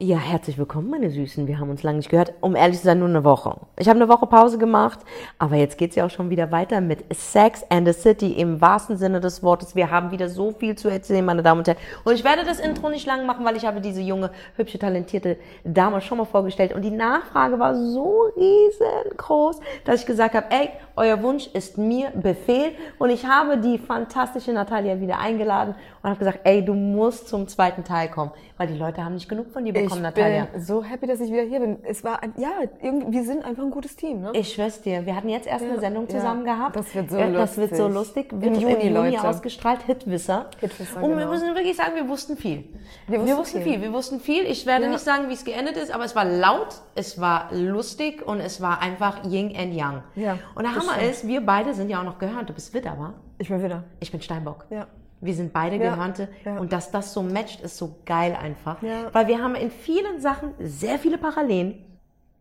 Ja, herzlich willkommen, meine Süßen. Wir haben uns lange nicht gehört. Um ehrlich zu sein, nur eine Woche. Ich habe eine Woche Pause gemacht, aber jetzt geht's ja auch schon wieder weiter mit Sex and the City im wahrsten Sinne des Wortes. Wir haben wieder so viel zu erzählen, meine Damen und Herren. Und ich werde das Intro nicht lang machen, weil ich habe diese junge, hübsche, talentierte Dame schon mal vorgestellt. Und die Nachfrage war so riesengroß, dass ich gesagt habe, ey, euer Wunsch ist mir Befehl. Und ich habe die fantastische Natalia wieder eingeladen und habe gesagt, ey, du musst zum zweiten Teil kommen, weil die Leute haben nicht genug von dir bekommen ich Natalia. bin so happy, dass ich wieder hier bin. Es war, ein, ja, irgendwie, wir sind einfach ein gutes Team, ne? Ich schwör's dir, wir hatten jetzt erst eine Sendung zusammen ja, gehabt. das wird so Äh, Das wird so lustig. lustig. Wird Im Juni, Leute. ausgestrahlt. Hitwisser. Hitwisser, Und wir genau. müssen wirklich sagen, wir wussten viel. Wir wussten viel. viel. Wir wussten viel. Ich werde Ja. nicht sagen, wie es geendet ist, aber es war laut, es war lustig und es war einfach Yin and Yang. Ja, Und der Hammer stimmt. ist, wir beide sind ja auch noch gehörnt. Du bist Widder, wa? Ich bin wieder. Ich bin Steinbock. Ja. Wir sind beide Ja, Gehörnte ja. und dass das so matcht, ist so geil einfach. Ja. Weil wir haben in vielen Sachen sehr viele Parallelen.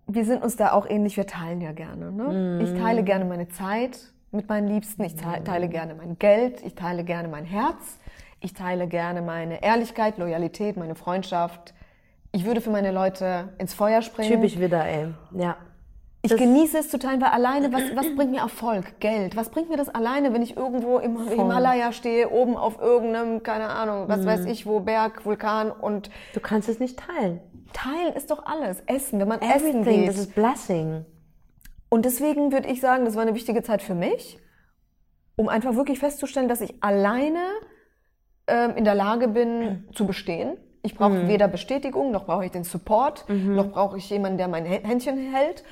Wir sind uns da auch ähnlich, wir teilen ja gerne, ne? Ich teile gerne meine Zeit mit meinen Liebsten, ich te- teile gerne mein Geld, ich teile gerne mein Herz, ich teile gerne meine Ehrlichkeit, Loyalität, meine Freundschaft. Ich würde für meine Leute ins Feuer springen. Typisch Widder, ey. Ja. Ich genieße es zu teilen, weil alleine, was, was bringt mir Erfolg? Geld. Was bringt mir das alleine, wenn ich irgendwo im Himalaya stehe, oben auf irgendeinem, keine Ahnung, was weiß ich wo, Berg, Vulkan und Du kannst es nicht teilen. teilen ist doch alles. Essen, wenn man essen Everything, geht. das ist Blessing. Und deswegen würde ich sagen, das war eine wichtige Zeit für mich, um einfach wirklich festzustellen, dass ich alleine ähm, in der Lage bin zu bestehen. Ich brauche weder Bestätigung, noch brauche ich den Support, noch brauche ich jemanden, der mein Hä- Händchen hält.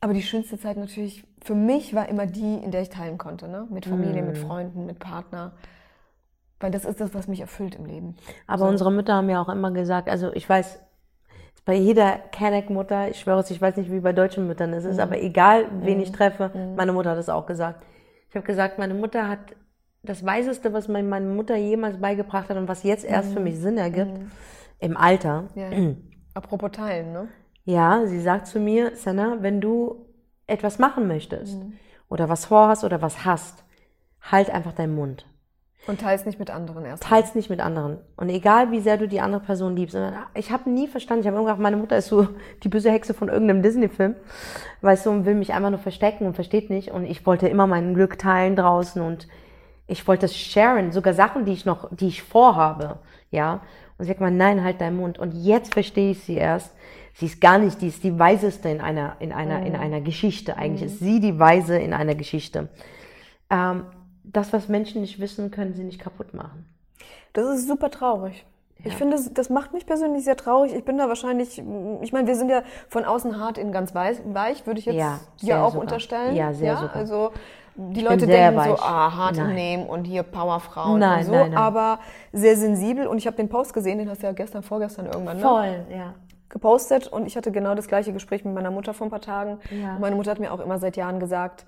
Aber die schönste Zeit natürlich für mich war immer die, in der ich teilen konnte, ne? Mit Familie, mit Freunden, mit Partner. Weil das ist das, was mich erfüllt im Leben. Aber unsere Mütter haben ja auch immer gesagt, also ich weiß, bei jeder Kenneck-Mutter, ich schwöre es, ich weiß nicht, wie bei deutschen Müttern es ist, Mhm. aber egal, wen ich treffe, meine Mutter hat es auch gesagt. Ich habe gesagt, meine Mutter hat das Weiseste, was mir meine Mutter jemals beigebracht hat und was jetzt erst Mhm. für mich Sinn ergibt, im Alter. Ja. Apropos teilen, ne? Ja, sie sagt zu mir, Senna, wenn du etwas machen möchtest Mhm. oder was vorhast oder was hast, halt einfach deinen Mund. Und teils nicht mit anderen erst. Teils nicht mit anderen. Und egal, wie sehr du die andere Person liebst. Und ich habe nie verstanden, ich habe irgendwann, meine Mutter ist so die böse Hexe von irgendeinem Disney-Film, weißt du, und will mich einfach nur verstecken und versteht nicht. Und ich wollte immer mein Glück teilen draußen und ich wollte es sharen, sogar Sachen, die ich noch, die ich vorhabe, ja. Und sie sagt mal, nein, halt deinen Mund. Und jetzt verstehe ich sie erst. Sie ist gar nicht, die ist die Weiseste in einer, in einer, in einer Geschichte. Eigentlich ist sie die Weise in einer Geschichte. Ähm, das, was Menschen nicht wissen, können sie nicht kaputt machen. Das ist super traurig. Ich finde, das, das macht mich persönlich sehr traurig. Ich bin da wahrscheinlich, ich meine, wir sind ja von außen hart, innen ganz weich, weich würde ich jetzt Ja, dir auch sogar. unterstellen. Ja, sehr sogar. Also die bin Leute denken so, weich. ah, hart im Nein. Nehmen und hier Powerfrauen Nein, und so, nein, nein. aber sehr sensibel. Und ich habe den Post gesehen, den hast du ja gestern, vorgestern irgendwann ne? Voll, ja. Gepostet und ich hatte genau das gleiche Gespräch mit meiner Mutter vor ein paar Tagen. Ja. Und meine Mutter hat mir auch immer seit Jahren gesagt,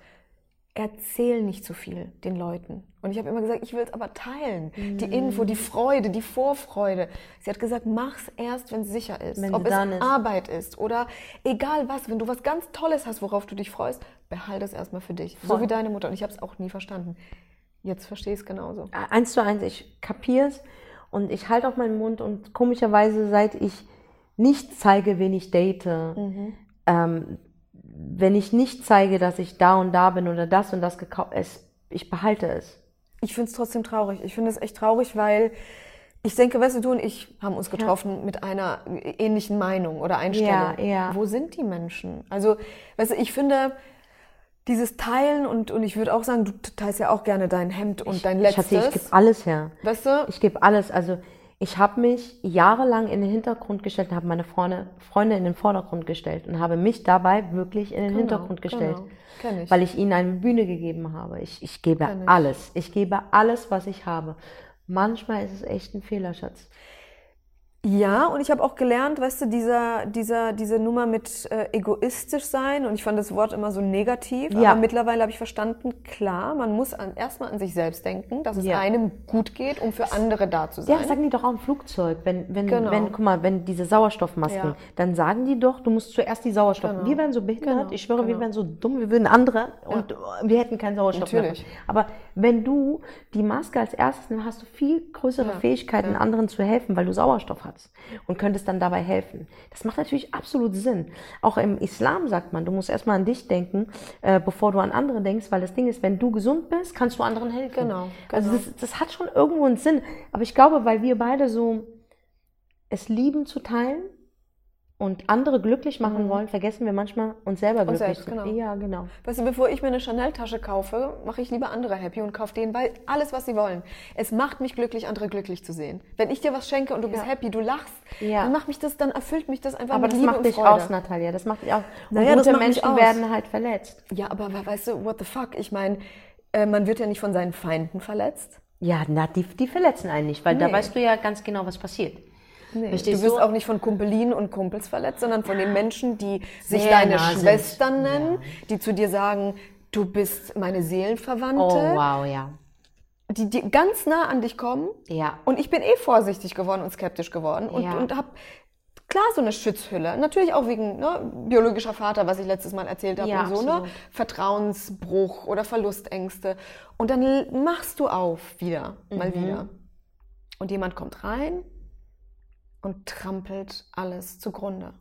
erzähl nicht zu viel den Leuten. Und ich habe immer gesagt, ich will es aber teilen. Die Mhm. Info, die Freude, die Vorfreude. Sie hat gesagt, mach's erst, wenn es sicher ist. Wenn Ob es ist. Arbeit ist oder egal was, wenn du was ganz Tolles hast, worauf du dich freust, behalte es erstmal für dich. Voll. So wie deine Mutter. Und ich habe es auch nie verstanden. Jetzt verstehe ich es genauso. Eins zu eins, ich kapier's und ich halte auch meinen Mund und komischerweise, seit ich nicht zeige, wen ich date, ähm, wenn ich nicht zeige, dass ich da und da bin oder das und das gekauft, es, ich behalte es. Ich finde es trotzdem traurig. Ich finde es echt traurig, weil ich denke, weißt du, du und ich haben uns getroffen mit einer ähnlichen Meinung oder Einstellung. Ja, ja. Wo sind die Menschen? Also, weißt du, ich finde dieses Teilen und, und ich würde auch sagen, du teilst ja auch gerne dein Hemd und dein letztes. Schatzi, ich gebe alles her. weißt du? Ich gebe alles. Also ich habe mich jahrelang in den Hintergrund gestellt und habe meine Freunde, Freunde in den Vordergrund gestellt und habe mich dabei wirklich in den Hintergrund gestellt. genau. Ich. Weil ich ihnen eine Bühne gegeben habe. Ich, ich gebe ich. alles. Ich gebe alles, was ich habe. Manchmal ist es echt ein Fehler, Schatz. Ja, und ich habe auch gelernt, weißt du, dieser, dieser, diese Nummer mit äh, egoistisch sein und ich fand das Wort immer so negativ, Ja. aber mittlerweile habe ich verstanden, klar, man muss an, erstmal an sich selbst denken, dass es Ja. einem gut geht, um für andere da zu sein. Ja, das sagen die doch auch im Flugzeug. Wenn, wenn, Genau. wenn, guck mal, wenn diese Sauerstoffmasken, Ja. dann sagen die doch, du musst zuerst die Sauerstoff. Genau. Wir wären so behindert, Genau, ich schwöre, wir genau. wären so dumm, wir würden andere und wir hätten keinen Sauerstoff Natürlich. mehr. Aber wenn du die Maske als erstes nimmst, hast du viel größere Fähigkeiten, anderen zu helfen, weil du Sauerstoff hast. Schatz und könntest dann dabei helfen. Das macht natürlich absolut Sinn. Auch im Islam sagt man, du musst erstmal an dich denken, äh, bevor du an andere denkst, weil das Ding ist, wenn du gesund bist, kannst du anderen helfen. Genau, Also genau. das, das hat schon irgendwo einen Sinn. Aber ich glaube, weil wir beide so es lieben zu teilen und andere glücklich machen wollen, vergessen wir manchmal uns selber glücklich Mhm. selbst, zu genau. Ja, genau. Weißt du, bevor ich mir eine Chanel-Tasche kaufe, mache ich lieber andere happy und kaufe denen, weil alles, was sie wollen. Es macht mich glücklich, andere glücklich zu sehen. Wenn ich dir was schenke und du bist Ja. happy, du lachst, Ja. dann macht mich das, dann erfüllt mich das einfach Aber mit das Liebe macht und dich Freude. aus, Natalia. Das macht dich aus. Und Naja, das gute macht mich Menschen werden halt verletzt. Ja, aber weißt du, what the fuck? Ich meine, äh, man wird ja nicht von seinen Feinden verletzt. Ja, na, die, die verletzen einen nicht, weil da Nee. weißt du ja ganz genau, was passiert. Nee, Verstehst du wirst auch nicht von Kumpelinen und Kumpels verletzt, sondern von den Menschen, die sich deine sind. Schwestern nennen, die zu dir sagen, du bist meine Seelenverwandte, Oh, wow, ja. die, die ganz nah an dich kommen. Ja. Und ich bin eh vorsichtig geworden und skeptisch geworden und, Ja. und habe klar so eine Schutzhülle. Natürlich auch wegen ne, biologischer Vater, was ich letztes Mal erzählt habe, Ja, und so, ne? Vertrauensbruch oder Verlustängste. Und dann machst du auf wieder, mal Mhm. wieder. Und jemand kommt rein und trampelt alles zugrunde.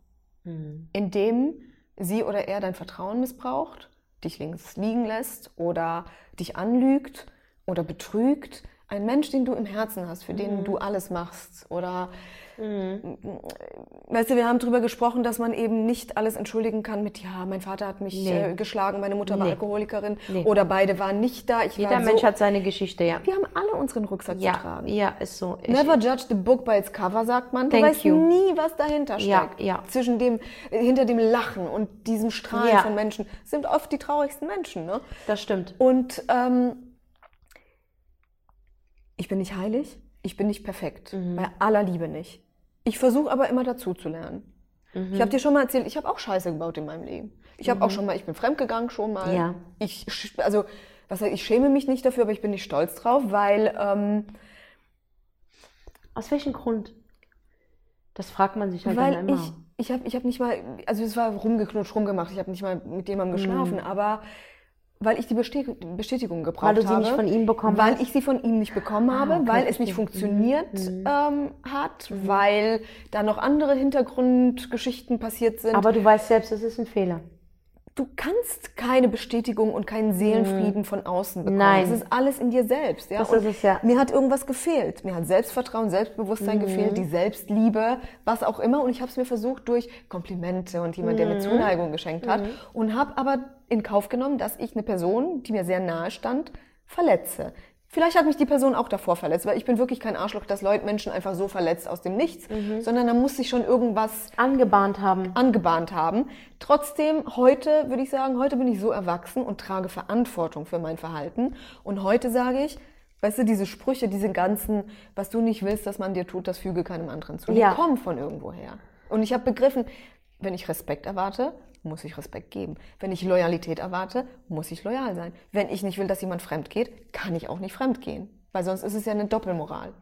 Mhm. Indem sie oder er dein Vertrauen missbraucht, dich links liegen lässt oder dich anlügt oder betrügt. Ein Mensch, den du im Herzen hast, für Mhm. den du alles machst. Oder, weißt du, wir haben darüber gesprochen, dass man eben nicht alles entschuldigen kann mit, ja, mein Vater hat mich Nee. äh, geschlagen, meine Mutter war Nee. Alkoholikerin Nee. oder beide waren nicht da. Ich Jeder Mensch so, hat seine Geschichte, ja. Wir haben alle unseren Rucksack zu Ja, tragen. ja, ist so. Ich, Never judge the book by its cover, sagt man. Du Thank weißt you. nie, was dahinter steckt. Ja, ja. Zwischen dem, hinter dem Lachen und diesem Strahlen Ja. von Menschen sind oft die traurigsten Menschen. Ne? das stimmt. Und ähm, ich bin nicht heilig, ich bin nicht perfekt, Mhm. bei aller Liebe nicht. Ich versuche aber immer dazu zu lernen. Mhm. Ich habe dir schon mal erzählt, ich habe auch Scheiße gebaut in meinem Leben. Ich habe auch schon mal, ich bin fremdgegangen schon mal. Ja. Ich, also, was ich schäme mich nicht dafür, aber ich bin nicht stolz drauf, weil ähm, Aus welchem Grund? Das fragt man sich halt Weil dann immer. ich, ich habe ich hab nicht mal, also es war rumgeknutscht, rumgemacht, ich habe nicht mal mit jemandem geschlafen, aber weil ich die Bestätigung, gebraucht Weil du sie habe. nicht von ihm bekommen Weil hast? ich sie von ihm nicht bekommen habe, okay, Mhm. weil es nicht funktioniert ähm, hat, weil da noch andere Hintergrundgeschichten passiert sind. Aber du weißt selbst, das ist ein Fehler. Du kannst keine Bestätigung und keinen Seelenfrieden von außen bekommen. Mhm. Nein. Das ist alles in dir selbst. Ja? Das Und ist es, ja. Mir hat irgendwas gefehlt. Mir hat Selbstvertrauen, Selbstbewusstsein Mhm. gefehlt, die Selbstliebe, was auch immer. Und ich habe es mir versucht durch Komplimente und jemand, der mir Mhm. Zuneigung geschenkt hat. Und habe aber in Kauf genommen, dass ich eine Person, die mir sehr nahe stand, verletze. Vielleicht hat mich die Person auch davor verletzt, weil ich bin wirklich kein Arschloch, dass Leute Menschen einfach so verletzt aus dem Nichts, Mhm. sondern da muss sich schon irgendwas Angebahnt haben. angebahnt haben. Trotzdem, heute würde ich sagen, heute bin ich so erwachsen und trage Verantwortung für mein Verhalten. Und heute sage ich, weißt du, diese Sprüche, diese ganzen, was du nicht willst, dass man dir tut, das füge keinem anderen zu. Ja. Die kommen von irgendwoher. Und ich habe begriffen, wenn ich Respekt erwarte, muss ich Respekt geben. Wenn ich Loyalität erwarte, muss ich loyal sein. Wenn ich nicht will, dass jemand fremd geht, kann ich auch nicht fremd gehen. Weil sonst ist es ja eine Doppelmoral.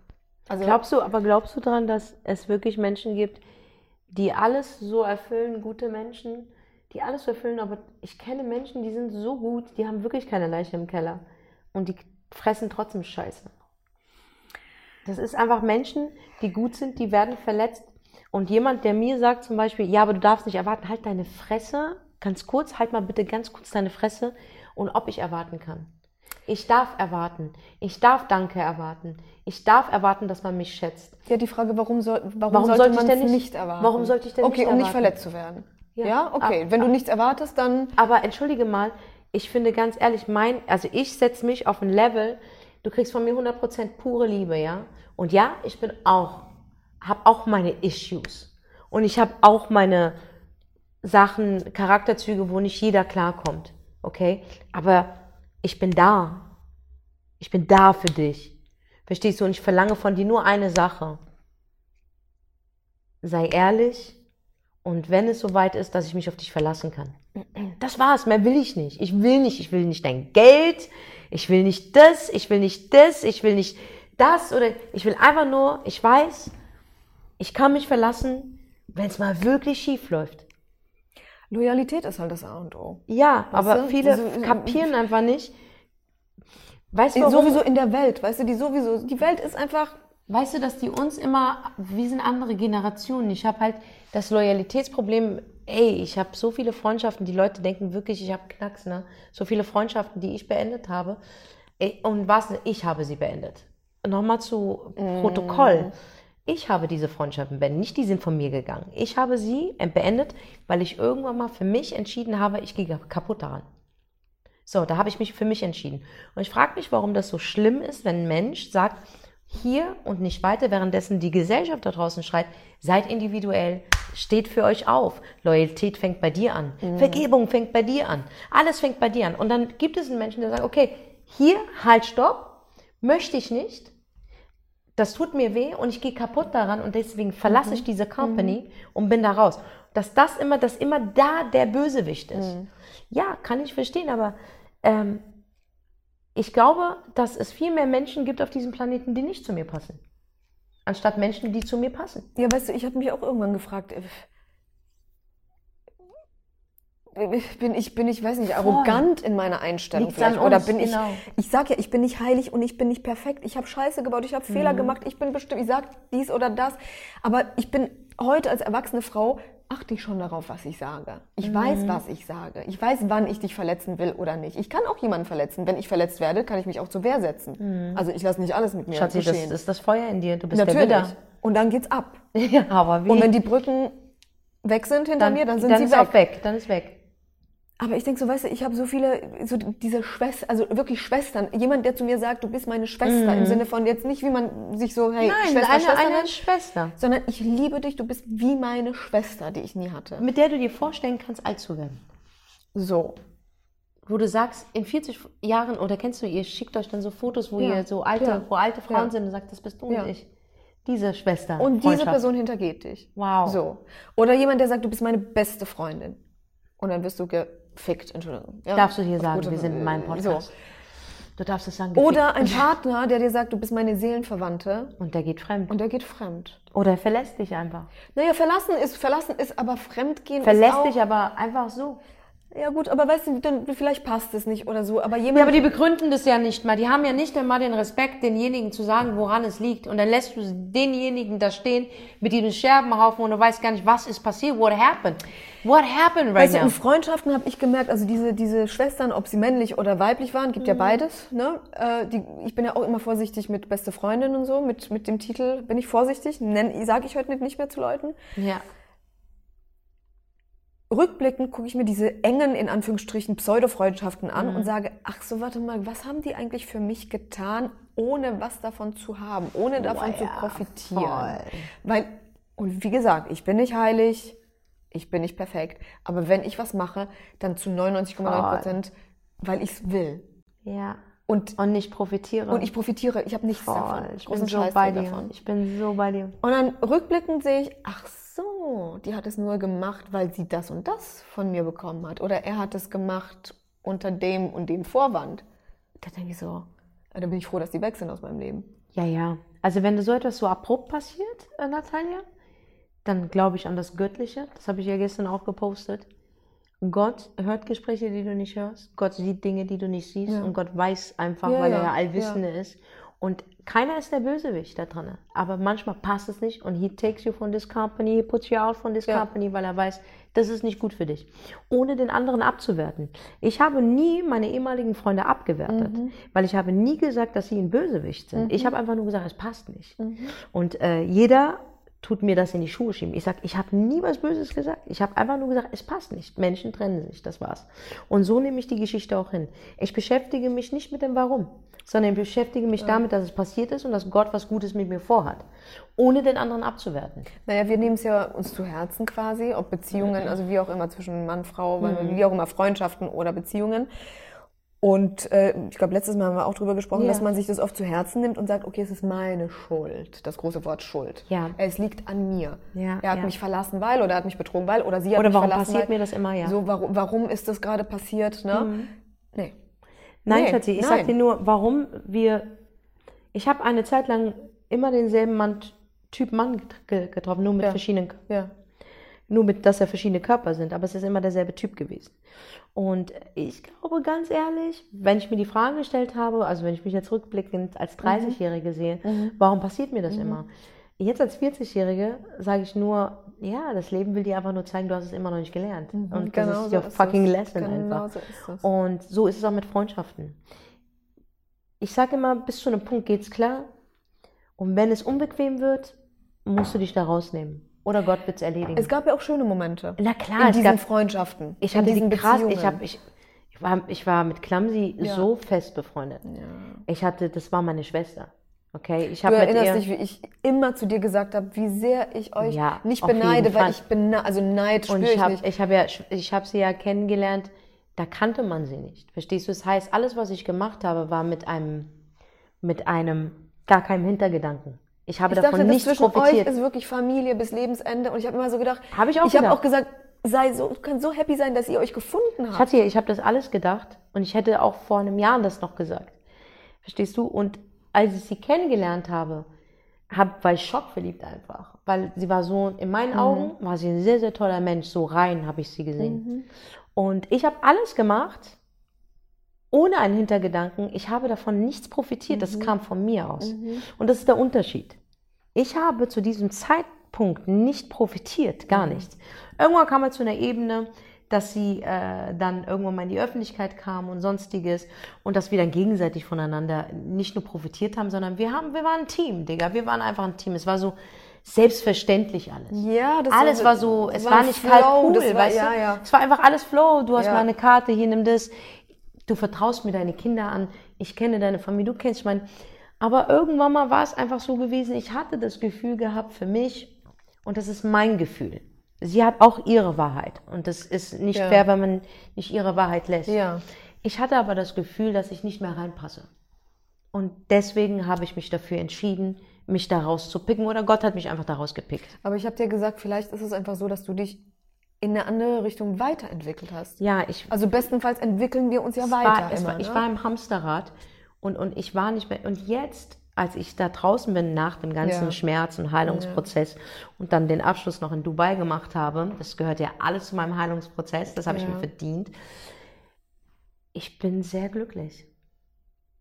Also, Glaubst du, aber glaubst du daran, dass es wirklich Menschen gibt, die alles so erfüllen, gute Menschen, die alles so erfüllen, aber ich kenne Menschen, die sind so gut, die haben wirklich keine Leiche im Keller und die fressen trotzdem Scheiße. Das ist einfach Menschen, die gut sind, die werden verletzt. Und jemand, der mir sagt zum Beispiel, ja, aber du darfst nicht erwarten, halt deine Fresse, ganz kurz, halt mal bitte ganz kurz deine Fresse und ob ich erwarten kann. Ich darf erwarten. Ich darf Danke erwarten. Ich darf erwarten, dass man mich schätzt. Ja, die Frage, warum, soll, warum, Warum sollte sollte ich man denn es nicht- nicht, erwarten? warum sollte ich denn okay, nicht um nicht erwarten? verletzt zu werden. Ja, Ja, okay. ab- Wenn du nichts erwartest, dann Aber entschuldige mal, ich finde ganz ehrlich, mein, also ich setze mich auf ein Level, du kriegst von mir 100% pure Liebe, ja? Und ja, ich bin auch, habe auch meine Issues. Und ich habe auch meine Sachen, Charakterzüge, wo nicht jeder klarkommt, okay? Aber ich bin da. Ich bin da für dich. Verstehst du? Und ich verlange von dir nur eine Sache. Sei ehrlich und wenn es soweit ist, dass ich mich auf dich verlassen kann. Das war's, mehr will ich nicht. Ich will nicht, ich will nicht dein Geld, ich will nicht das, ich will nicht das, ich will nicht das oder ich will einfach nur, ich weiß, ich kann mich verlassen, wenn es mal wirklich schief läuft. Loyalität ist halt das A und O. Ja, aber du? viele So- kapieren einfach nicht. Weißt du, warum? Sowieso in der Welt, weißt du, die sowieso, die Welt ist einfach weißt du, dass die uns immer, wir sind andere Generationen. Ich habe halt das Loyalitätsproblem, ey, ich habe so viele Freundschaften, die Leute denken wirklich, ich habe Knacks, ne? So viele Freundschaften, die ich beendet habe. Ey, und was, ich habe sie beendet. Nochmal zu Protokoll. Ich habe diese Freundschaften beendet, nicht die sind von mir gegangen. Ich habe sie beendet, weil ich irgendwann mal für mich entschieden habe, ich gehe kaputt daran. So, da habe ich mich für mich entschieden. Und ich frage mich, warum das so schlimm ist, wenn ein Mensch sagt, hier und nicht weiter, währenddessen die Gesellschaft da draußen schreit, seid individuell, steht für euch auf. Loyalität fängt bei dir an. Vergebung fängt bei dir an. Alles fängt bei dir an. Und dann gibt es einen Menschen, der sagt, okay, hier, halt, stopp, möchte ich nicht. Das tut mir weh und ich gehe kaputt daran und deswegen verlasse ich diese Company und bin da raus. Dass das immer, dass immer da der Bösewicht ist. Ja, kann ich verstehen, aber ähm, ich glaube, dass es viel mehr Menschen gibt auf diesem Planeten, die nicht zu mir passen. Anstatt Menschen, die zu mir passen. Ja, weißt du, ich habe mich auch irgendwann gefragt, äh, bin ich, bin ich, weiß nicht, arrogant in meiner Einstellung Liegt's vielleicht. Oder uns, bin ich, genau. ich sag ja, ich bin nicht heilig und ich bin nicht perfekt. Ich habe Scheiße gebaut, ich habe Mhm. Fehler gemacht, ich bin bestimmt, ich sag dies oder das. Aber ich bin heute als erwachsene Frau, achte ich schon darauf, was ich sage. Ich Mhm. weiß, was ich sage. Ich weiß, wann ich dich verletzen will oder nicht. Ich kann auch jemanden verletzen. Wenn ich verletzt werde, kann ich mich auch zur Wehr setzen. Also ich lasse nicht alles mit mir Mhm. Schatzi, das geschehen. ist das Feuer in dir. Du bist Natürlich. der Widder. Und dann geht's ab. Ja, aber wie? Und wenn die Brücken weg sind hinter mir, dann sind sie ist weg. auch weg. Dann ist weg. Aber ich denke so, weißt du, ich habe so viele, so diese Schwestern, also wirklich Schwestern. Jemand, der zu mir sagt, du bist meine Schwester, im Sinne von jetzt nicht, wie man sich so, hey, Mhm. Nein, Schwester, eine, Schwester eine nennt, Schwester, sondern ich liebe dich, du bist wie meine Schwester, die ich nie hatte. mit der du dir vorstellen kannst, alt zu werden. So. Wo du sagst, in 40 Jahren, oder kennst du, ihr schickt euch dann so Fotos, wo Ja. ihr so alte, Ja. wo alte Frauen Ja. sind und sagt, das bist du und ich. Diese Schwester. Und diese. Person hintergeht dich. Wow. So. Oder jemand, der sagt, du bist meine beste Freundin. Und dann wirst du gefickt, Entschuldigung. Ja, Darfst du hier sagen, wir sind in meinem So. Podcast. Du darfst es sagen. Oder gefickt. ein Partner, der dir sagt, du bist meine Seelenverwandte. Und der geht fremd. Und der geht fremd. Oder er verlässt dich einfach. Naja, verlassen ist, verlassen ist, aber fremdgehen ist Verlässt dich aber einfach so. Ja gut, aber weißt du, dann, vielleicht passt es nicht oder so. Aber jemand, Ja, aber die begründen das ja nicht mal. Die haben ja nicht einmal den Respekt, denjenigen zu sagen, woran es liegt. Und dann lässt du denjenigen da stehen mit diesem Scherbenhaufen und du weißt gar nicht, was ist passiert. What happened? What happened right weißt du, now? in Freundschaften habe ich gemerkt, also diese, diese Schwestern, ob sie männlich oder weiblich waren, Mhm. gibt ja beides. Ne? Äh, die, ich bin ja auch immer vorsichtig mit beste Freundin und so, mit, mit dem Titel bin ich vorsichtig. Sage ich heute nicht mehr zu Leuten. Ja. Rückblickend gucke ich mir diese engen, in Anführungsstrichen, Pseudo-Freundschaften Mhm. an und sage, ach so, warte mal, was haben die eigentlich für mich getan, ohne was davon zu haben, ohne davon zu ja, profitieren? voll. Weil, und wie gesagt, ich bin nicht heilig, ich bin nicht perfekt, aber wenn ich was mache, dann zu 99,9 Prozent, weil ich es will. Ja. Und, Und nicht profitiere. und ich profitiere, ich habe nichts Voll. davon. Ich bin so Scheiß bei dir. davon. Ich bin so bei dir. Und dann rückblickend sehe ich, ach so, die hat es nur gemacht, weil sie das und das von mir bekommen hat. Oder er hat es gemacht unter dem und dem Vorwand. Da denke ich so, da bin ich froh, dass die weg sind aus meinem Leben. Ja, ja. Also wenn so etwas so abrupt passiert, äh, Natalia, dann glaube ich an das Göttliche. Das habe ich ja gestern auch gepostet. Gott hört Gespräche, die du nicht hörst. Gott sieht Dinge, die du nicht siehst. Ja. Und Gott weiß einfach, Ja, weil er ja, ja Allwissende ist. Und keiner ist der Bösewicht da drin. Aber manchmal passt es nicht und he takes you from this company, he puts you out from this Ja. company, weil er weiß, das ist nicht gut für dich. Ohne den anderen abzuwerten. Ich habe nie meine ehemaligen Freunde abgewertet, Mhm. weil ich habe nie gesagt, dass sie ein Bösewicht sind. Ich habe einfach nur gesagt, es passt nicht. Mhm. Und äh, jeder tut mir das in die Schuhe schieben. Ich sage, ich habe nie was Böses gesagt. Ich habe einfach nur gesagt, es passt nicht. Menschen trennen sich, das war's. Und so nehme ich die Geschichte auch hin. Ich beschäftige mich nicht mit dem Warum, sondern ich beschäftige mich damit, dass es passiert ist und dass Gott was Gutes mit mir vorhat, ohne den anderen abzuwerten. Naja, wir nehmen es ja uns zu Herzen quasi, ob Beziehungen, also wie auch immer zwischen Mann, Frau, Mhm. wie auch immer Freundschaften oder Beziehungen. Und äh, ich glaube, letztes Mal haben wir auch drüber gesprochen, Ja. dass man sich das oft zu Herzen nimmt und sagt, okay, es ist meine Schuld. Das große Wort Schuld. Ja. Es liegt an mir. Ja, er hat ja. mich verlassen, weil, oder er hat mich betrogen, weil, oder sie hat Oder mich warum verlassen, passiert weil, mir das immer, ja. Mhm. So, warum, warum ist das gerade passiert, ne? Nee. Nein, Nee, Schatzi, ich nein. sag dir nur, warum wir. Ich habe eine Zeit lang immer denselben Mann, Typ Mann get- ge- getroffen, nur mit verschiedenen. Ja. Nur mit, dass er verschiedene Körper sind, aber es ist immer derselbe Typ gewesen. Und ich glaube ganz ehrlich, wenn ich mir die Frage gestellt habe, also wenn ich mich jetzt rückblickend als 30-Jährige sehe, warum passiert mir das immer? Jetzt als 40-Jährige sage ich nur, ja, das Leben will dir einfach nur zeigen, du hast es immer noch nicht gelernt. Und das genau ist so your ist fucking es. lesson Genau einfach. so ist. Und so ist es auch mit Freundschaften. Ich sage immer, bis zu einem Punkt geht's klar. Und wenn es unbequem wird, musst du dich da rausnehmen. Oder Gott wird's erledigen. Es gab ja auch schöne Momente. Na klar, in es diesen gab- Freundschaften. ich hatte diesen die krass, ich, Beziehungen. hab, ich, ich, war, ich war mit Klamsi Ja. so fest befreundet. Ich hatte, das war meine Schwester. Okay, ich Du habe mit erinnerst dich, wie ich immer zu dir gesagt habe, wie sehr ich euch Ja, nicht beneide, weil ich beneide, also Neid spüre und ich, ich habe nicht. ich hab ja, ich habe sie ja kennengelernt, da kannte man sie nicht. Verstehst du? Das heißt, alles, was ich gemacht habe, war mit einem, mit einem, gar keinem Hintergedanken. Ich habe Ich davon dachte, das nichts zwischen profitiert. euch ist wirklich Familie bis Lebensende. Und ich habe immer so gedacht, Habe ich auch ich habe auch gesagt, sei so, kann so happy sein, dass ihr euch gefunden Ich habt. hatte, ich habe das alles gedacht und ich hätte auch vor einem Jahr das noch gesagt. Verstehst du? Und als ich sie kennengelernt habe, hab, war ich schockverliebt einfach. Weil sie war so, in meinen Augen war sie ein sehr, sehr toller Mensch. So rein habe ich sie gesehen. Und ich habe alles gemacht, ohne einen Hintergedanken. Ich habe davon nichts profitiert. Das kam von mir aus. Und das ist der Unterschied. Ich habe zu diesem Zeitpunkt nicht profitiert, gar nicht. Irgendwann kam er zu einer Ebene, dass sie äh, dann irgendwann mal in die Öffentlichkeit kam und sonstiges und dass wir dann gegenseitig voneinander nicht nur profitiert haben, sondern wir haben, wir waren ein Team, Digga. Wir waren einfach ein Team. Es war so selbstverständlich alles. Ja, das alles war so, es war, ein nicht Flow, kalkul, das war, weißt ja, du? ja. Es war einfach alles Flow. Du hast Ja. mal eine Karte, hier nimm das. Du vertraust mir deine Kinder an. Ich kenne deine Familie, du kennst mein. Aber irgendwann mal war es einfach so gewesen, ich hatte das Gefühl gehabt für mich und das ist mein Gefühl. Sie hat auch ihre Wahrheit und das ist nicht Ja. fair, wenn man nicht ihre Wahrheit lässt. Ja. Ich hatte aber das Gefühl, dass ich nicht mehr reinpasse. Und deswegen habe ich mich dafür entschieden, mich daraus zu picken oder Gott hat mich einfach daraus gepickt. Aber ich habe dir gesagt, vielleicht ist es einfach so, dass du dich in eine andere Richtung weiterentwickelt hast. Ja, ich Also bestenfalls entwickeln wir uns ja weiter. war, immer, war, ich ne? war im Hamsterrad und, und ich war nicht mehr. Und jetzt, als ich da draußen bin, nach dem ganzen Ja. Schmerz- und Heilungsprozess und dann den Abschluss noch in Dubai gemacht habe, das gehört ja alles zu meinem Heilungsprozess, das habe ich Ja. mir verdient. Ich bin sehr glücklich.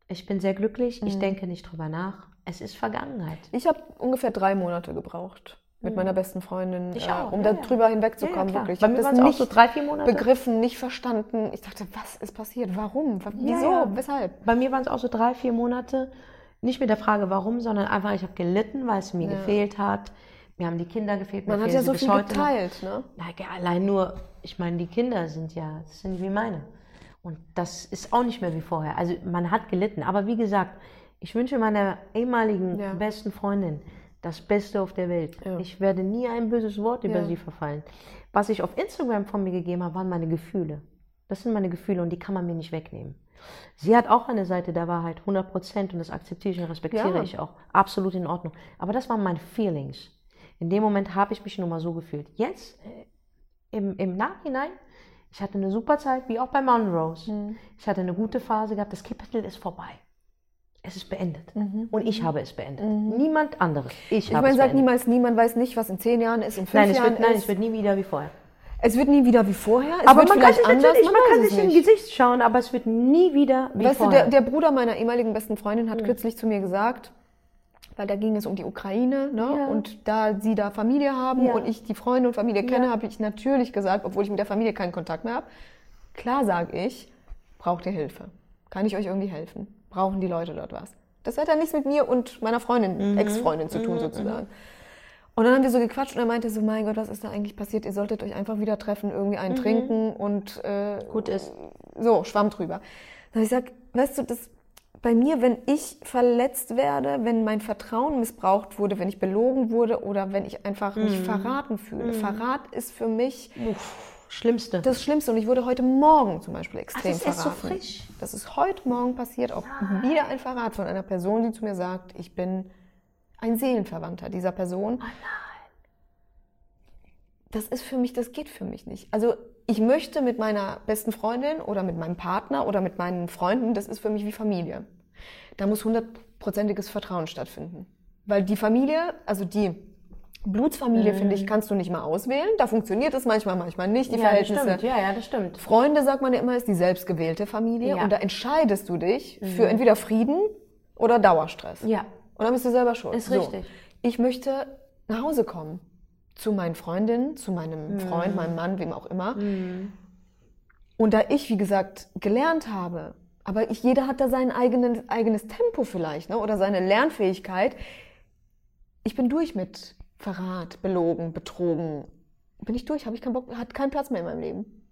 Ich bin sehr glücklich, Mhm. ich denke nicht drüber nach. Es ist Vergangenheit. Ich habe ungefähr drei Monate gebraucht mit meiner besten Freundin, Mhm. Ich äh, um ja, da ja. drüber hinwegzukommen. klar. wirklich. Ich Bei habe mir das waren es auch nicht so drei, vier Monate. begriffen, nicht verstanden. Ich dachte, was ist passiert? Warum? Wa- Ja, Wieso? ja. Weshalb? Bei mir waren es auch so drei, vier Monate. Nicht mit der Frage, warum, sondern einfach, ich habe gelitten, weil es mir Ja. gefehlt hat. Mir haben die Kinder gefehlt. Man hat ja so viel geteilt, ne? Na, ja, allein nur, ich meine, die Kinder sind ja, das sind wie meine. Und das ist auch nicht mehr wie vorher. Also man hat gelitten. Aber wie gesagt, ich wünsche meiner ehemaligen Ja. besten Freundin das Beste auf der Welt. Ja. Ich werde nie ein böses Wort über Ja. sie verfallen. Was ich auf Instagram von mir gegeben habe, waren meine Gefühle. Das sind meine Gefühle und die kann man mir nicht wegnehmen. Sie hat auch eine Seite der Wahrheit, 100 Prozent, und das akzeptiere ich und respektiere Ja. ich auch. Absolut in Ordnung. Aber das waren meine Feelings. In dem Moment habe ich mich nun mal so gefühlt. Jetzt, äh, im, im Nachhinein, ich hatte eine super Zeit, wie auch bei Mountain Rose. Mhm. Ich hatte eine gute Phase gehabt. Das Kapitel ist vorbei. Es ist beendet. Und ich habe es beendet. Niemand anderes. Ich, Mhm. Ich habe meine, es sag beendet. niemals, niemand weiß nicht, was in zehn Jahren ist, in fünf Nein, es Jahren wird, nein, ist. es wird nie wieder wie vorher. Es wird nie wieder wie vorher. Es aber man kann sich anders, man, man kann sich im. Gesicht schauen, aber es wird nie wieder wie Weißt du, vorher. der, der Bruder meiner ehemaligen besten Freundin hat kürzlich zu mir gesagt, weil da ging es um die Ukraine, ne? Ja. Und da sie da Familie haben Ja. und ich die Freunde und Familie kenne, Ja. habe ich natürlich gesagt, obwohl ich mit der Familie keinen Kontakt mehr habe, klar sage ich, braucht ihr Hilfe? Kann ich euch irgendwie helfen? Brauchen die Leute dort was? Das hat dann nichts mit mir und meiner Freundin, Mhm. Ex-Freundin zu tun sozusagen. Und dann haben wir so gequatscht und er meinte so, mein Gott, was ist da eigentlich passiert? Ihr solltet euch einfach wieder treffen, irgendwie einen trinken und äh, Mhm. Gut ist. so, Schwamm drüber. Dann hab ich gesagt, weißt du, das bei mir, wenn ich verletzt werde, wenn mein Vertrauen missbraucht wurde, wenn ich belogen wurde oder wenn ich einfach Mhm. mich verraten fühle. Verrat ist für mich Schlimmste. das Schlimmste und ich wurde heute Morgen zum Beispiel extrem das ist so verraten. frisch. Das ist heute Morgen passiert, auch wieder ein Verrat von einer Person, die zu mir sagt, ich bin ein Seelenverwandter dieser Person. Das ist für mich, das geht für mich nicht. Also ich möchte mit meiner besten Freundin oder mit meinem Partner oder mit meinen Freunden, das ist für mich wie Familie. Da muss hundertprozentiges Vertrauen stattfinden. Weil die Familie, also die Blutsfamilie, finde ich, kannst du nicht mal auswählen. Da funktioniert es manchmal, manchmal nicht, die ja, das Verhältnisse. stimmt. Ja, ja, das stimmt. Freunde, sagt man ja immer, ist die selbstgewählte Familie. Ja. Mhm. Und da entscheidest du dich für entweder Frieden oder Dauerstress. Ja. Und dann bist du selber schuld. Ist richtig. Ich möchte nach Hause kommen. Zu meinen Freundinnen, zu meinem Mhm. Freund, meinem Mann, wem auch immer. Und da ich, wie gesagt, gelernt habe, aber ich, jeder hat da sein eigenen, eigenes Tempo vielleicht, ne? oder seine Lernfähigkeit. Ich bin durch mit Verrat, belogen, betrogen. Bin ich durch, habe ich keinen Bock, hat keinen Platz mehr in meinem Leben.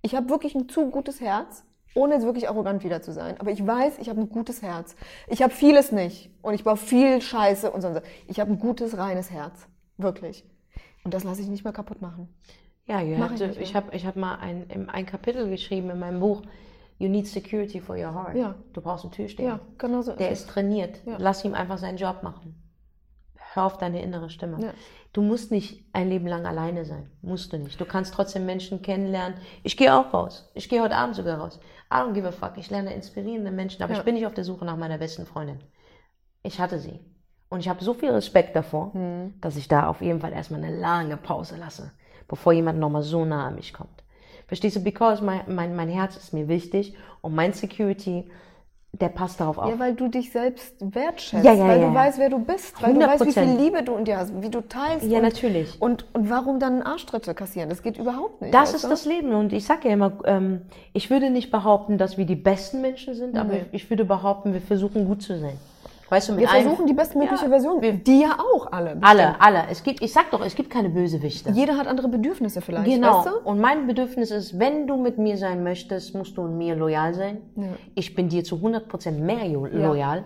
Ich habe wirklich ein zu gutes Herz, ohne jetzt wirklich arrogant wieder zu sein. Aber ich weiß, ich habe ein gutes Herz. Ich habe vieles nicht und ich baue viel Scheiße und sonst. Ich habe ein gutes, reines Herz. Wirklich. Und das lasse ich nicht mehr kaputt machen. Ja, you Mach ich ich habe ich hab mal ein, ein Kapitel geschrieben in meinem Buch, You need security for your heart. Ja. Du brauchst einen Türsteher. Ja, genau so. Der es. ist trainiert. Ja. Lass ihm einfach seinen Job machen. Hör auf deine innere Stimme. Ja. Du musst nicht ein Leben lang alleine sein. Musst du nicht. Du kannst trotzdem Menschen kennenlernen. Ich gehe auch raus. Ich gehe heute Abend sogar raus. I don't give a fuck. Ich lerne inspirierende Menschen, aber Ja. ich bin nicht auf der Suche nach meiner besten Freundin. Ich hatte sie. Und ich habe so viel Respekt davor, Hm. dass ich da auf jeden Fall erstmal eine lange Pause lasse, bevor jemand nochmal so nah an mich kommt. Verstehst du? Because mein, mein, mein Herz ist mir wichtig und mein Security, der passt darauf auf. Ja, weil du dich selbst wertschätzt, Ja, ja, weil ja, du weißt, wer du bist, weil du weißt, wie viel 100%. Liebe du in dir hast, wie du teilst. Ja, und, natürlich. Und, und warum dann Arschtritte kassieren? Das geht überhaupt nicht. Das ist du? das Leben und ich sage ja immer, ähm, ich würde nicht behaupten, dass wir die besten Menschen sind, aber Nee. ich würde behaupten, wir versuchen gut zu sein. Weißt du, mit Wir allen- versuchen die bestmögliche Ja, Version. wir- Die ja auch alle. bestimmt. alle, alle. Es gibt, ich sag doch, es gibt keine Bösewichte. Jeder hat andere Bedürfnisse vielleicht, Genau. weißt du? Und mein Bedürfnis ist, wenn du mit mir sein möchtest, musst du mir loyal sein. Ja. Ich bin dir zu 100% mehr loyal.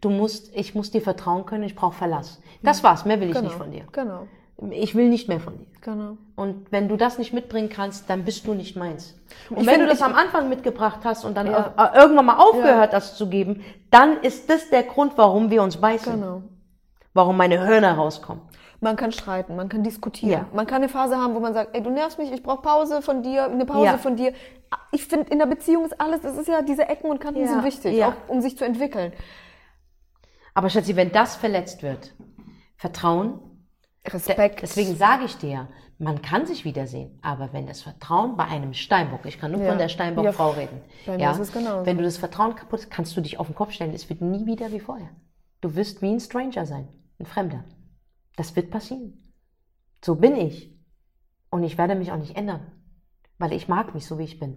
Du musst, ich muss dir vertrauen können, ich brauche Verlass. Das war's, mehr will ich Genau. nicht von dir. Genau. Ich will nicht mehr von dir. Genau. Und wenn du das nicht mitbringen kannst, dann bist du nicht meins. Und Ich wenn du das am Anfang mitgebracht hast und dann Ja. au- äh, irgendwann mal aufgehört hast zu geben, dann ist das der Grund, warum wir uns beißen. Genau. Warum meine Hörner rauskommen. Man kann streiten, man kann diskutieren. Ja. Man kann eine Phase haben, wo man sagt, ey, du nervst mich, ich brauche Pause von dir, eine Pause Ja. von dir. Ich finde, in der Beziehung ist alles, das ist ja, diese Ecken und Kanten Ja. sind wichtig, Ja. auch um sich zu entwickeln. Aber Schatzi, wenn das verletzt wird, Vertrauen, Respekt. deswegen sage ich dir, man kann sich wiedersehen, aber wenn das Vertrauen bei einem Steinbock, ich kann nur Ja. von der Steinbock-Frau reden, ja, es genauso. wenn du das Vertrauen kaputt hast, kannst du dich auf den Kopf stellen, es wird nie wieder wie vorher. Du wirst wie ein Stranger sein, ein Fremder. Das wird passieren. So bin ich. Und ich werde mich auch nicht ändern, weil ich mag mich so, wie ich bin.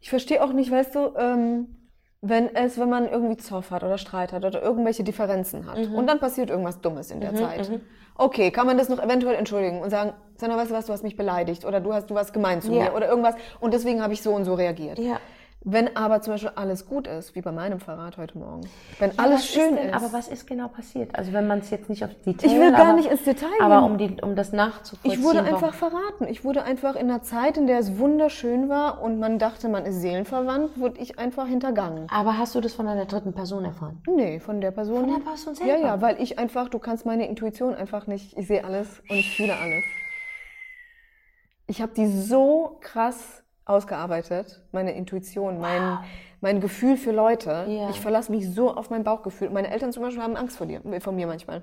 Ich verstehe auch nicht, weißt du, ähm, wenn es, wenn man irgendwie Zoff hat oder Streit hat oder irgendwelche Differenzen hat Mhm. und dann passiert irgendwas Dummes in der Zeit. Okay, kann man das noch eventuell entschuldigen und sagen, Sandra, weißt du was, du hast mich beleidigt oder du hast, du warst gemein zu Ja. mir oder irgendwas und deswegen habe ich so und so reagiert. Ja. Wenn aber zum Beispiel alles gut ist, wie bei meinem Verrat heute Morgen, wenn alles was schön ist. Denn, ist, aber was ist genau passiert? Also wenn man es jetzt nicht auf Detail... Ich will gar aber, nicht ins Detail Aber gehen. um, die, um das nachzuvollziehen... ich wurde einfach verraten. Ich wurde einfach in einer Zeit, in der es wunderschön war und man dachte, man ist seelenverwandt, wurde ich einfach hintergangen. Aber hast du das von einer dritten Person erfahren? Nee, von der Person. Von der Person Ja, selber? ja, weil ich einfach, du kannst meine Intuition einfach nicht, ich sehe alles und ich fühle alles. Ich habe die so krass ausgearbeitet, meine Intuition, mein, mein Gefühl für Leute. Ja. Ich verlasse mich so auf mein Bauchgefühl. Meine Eltern zum Beispiel haben Angst vor dir, von mir manchmal.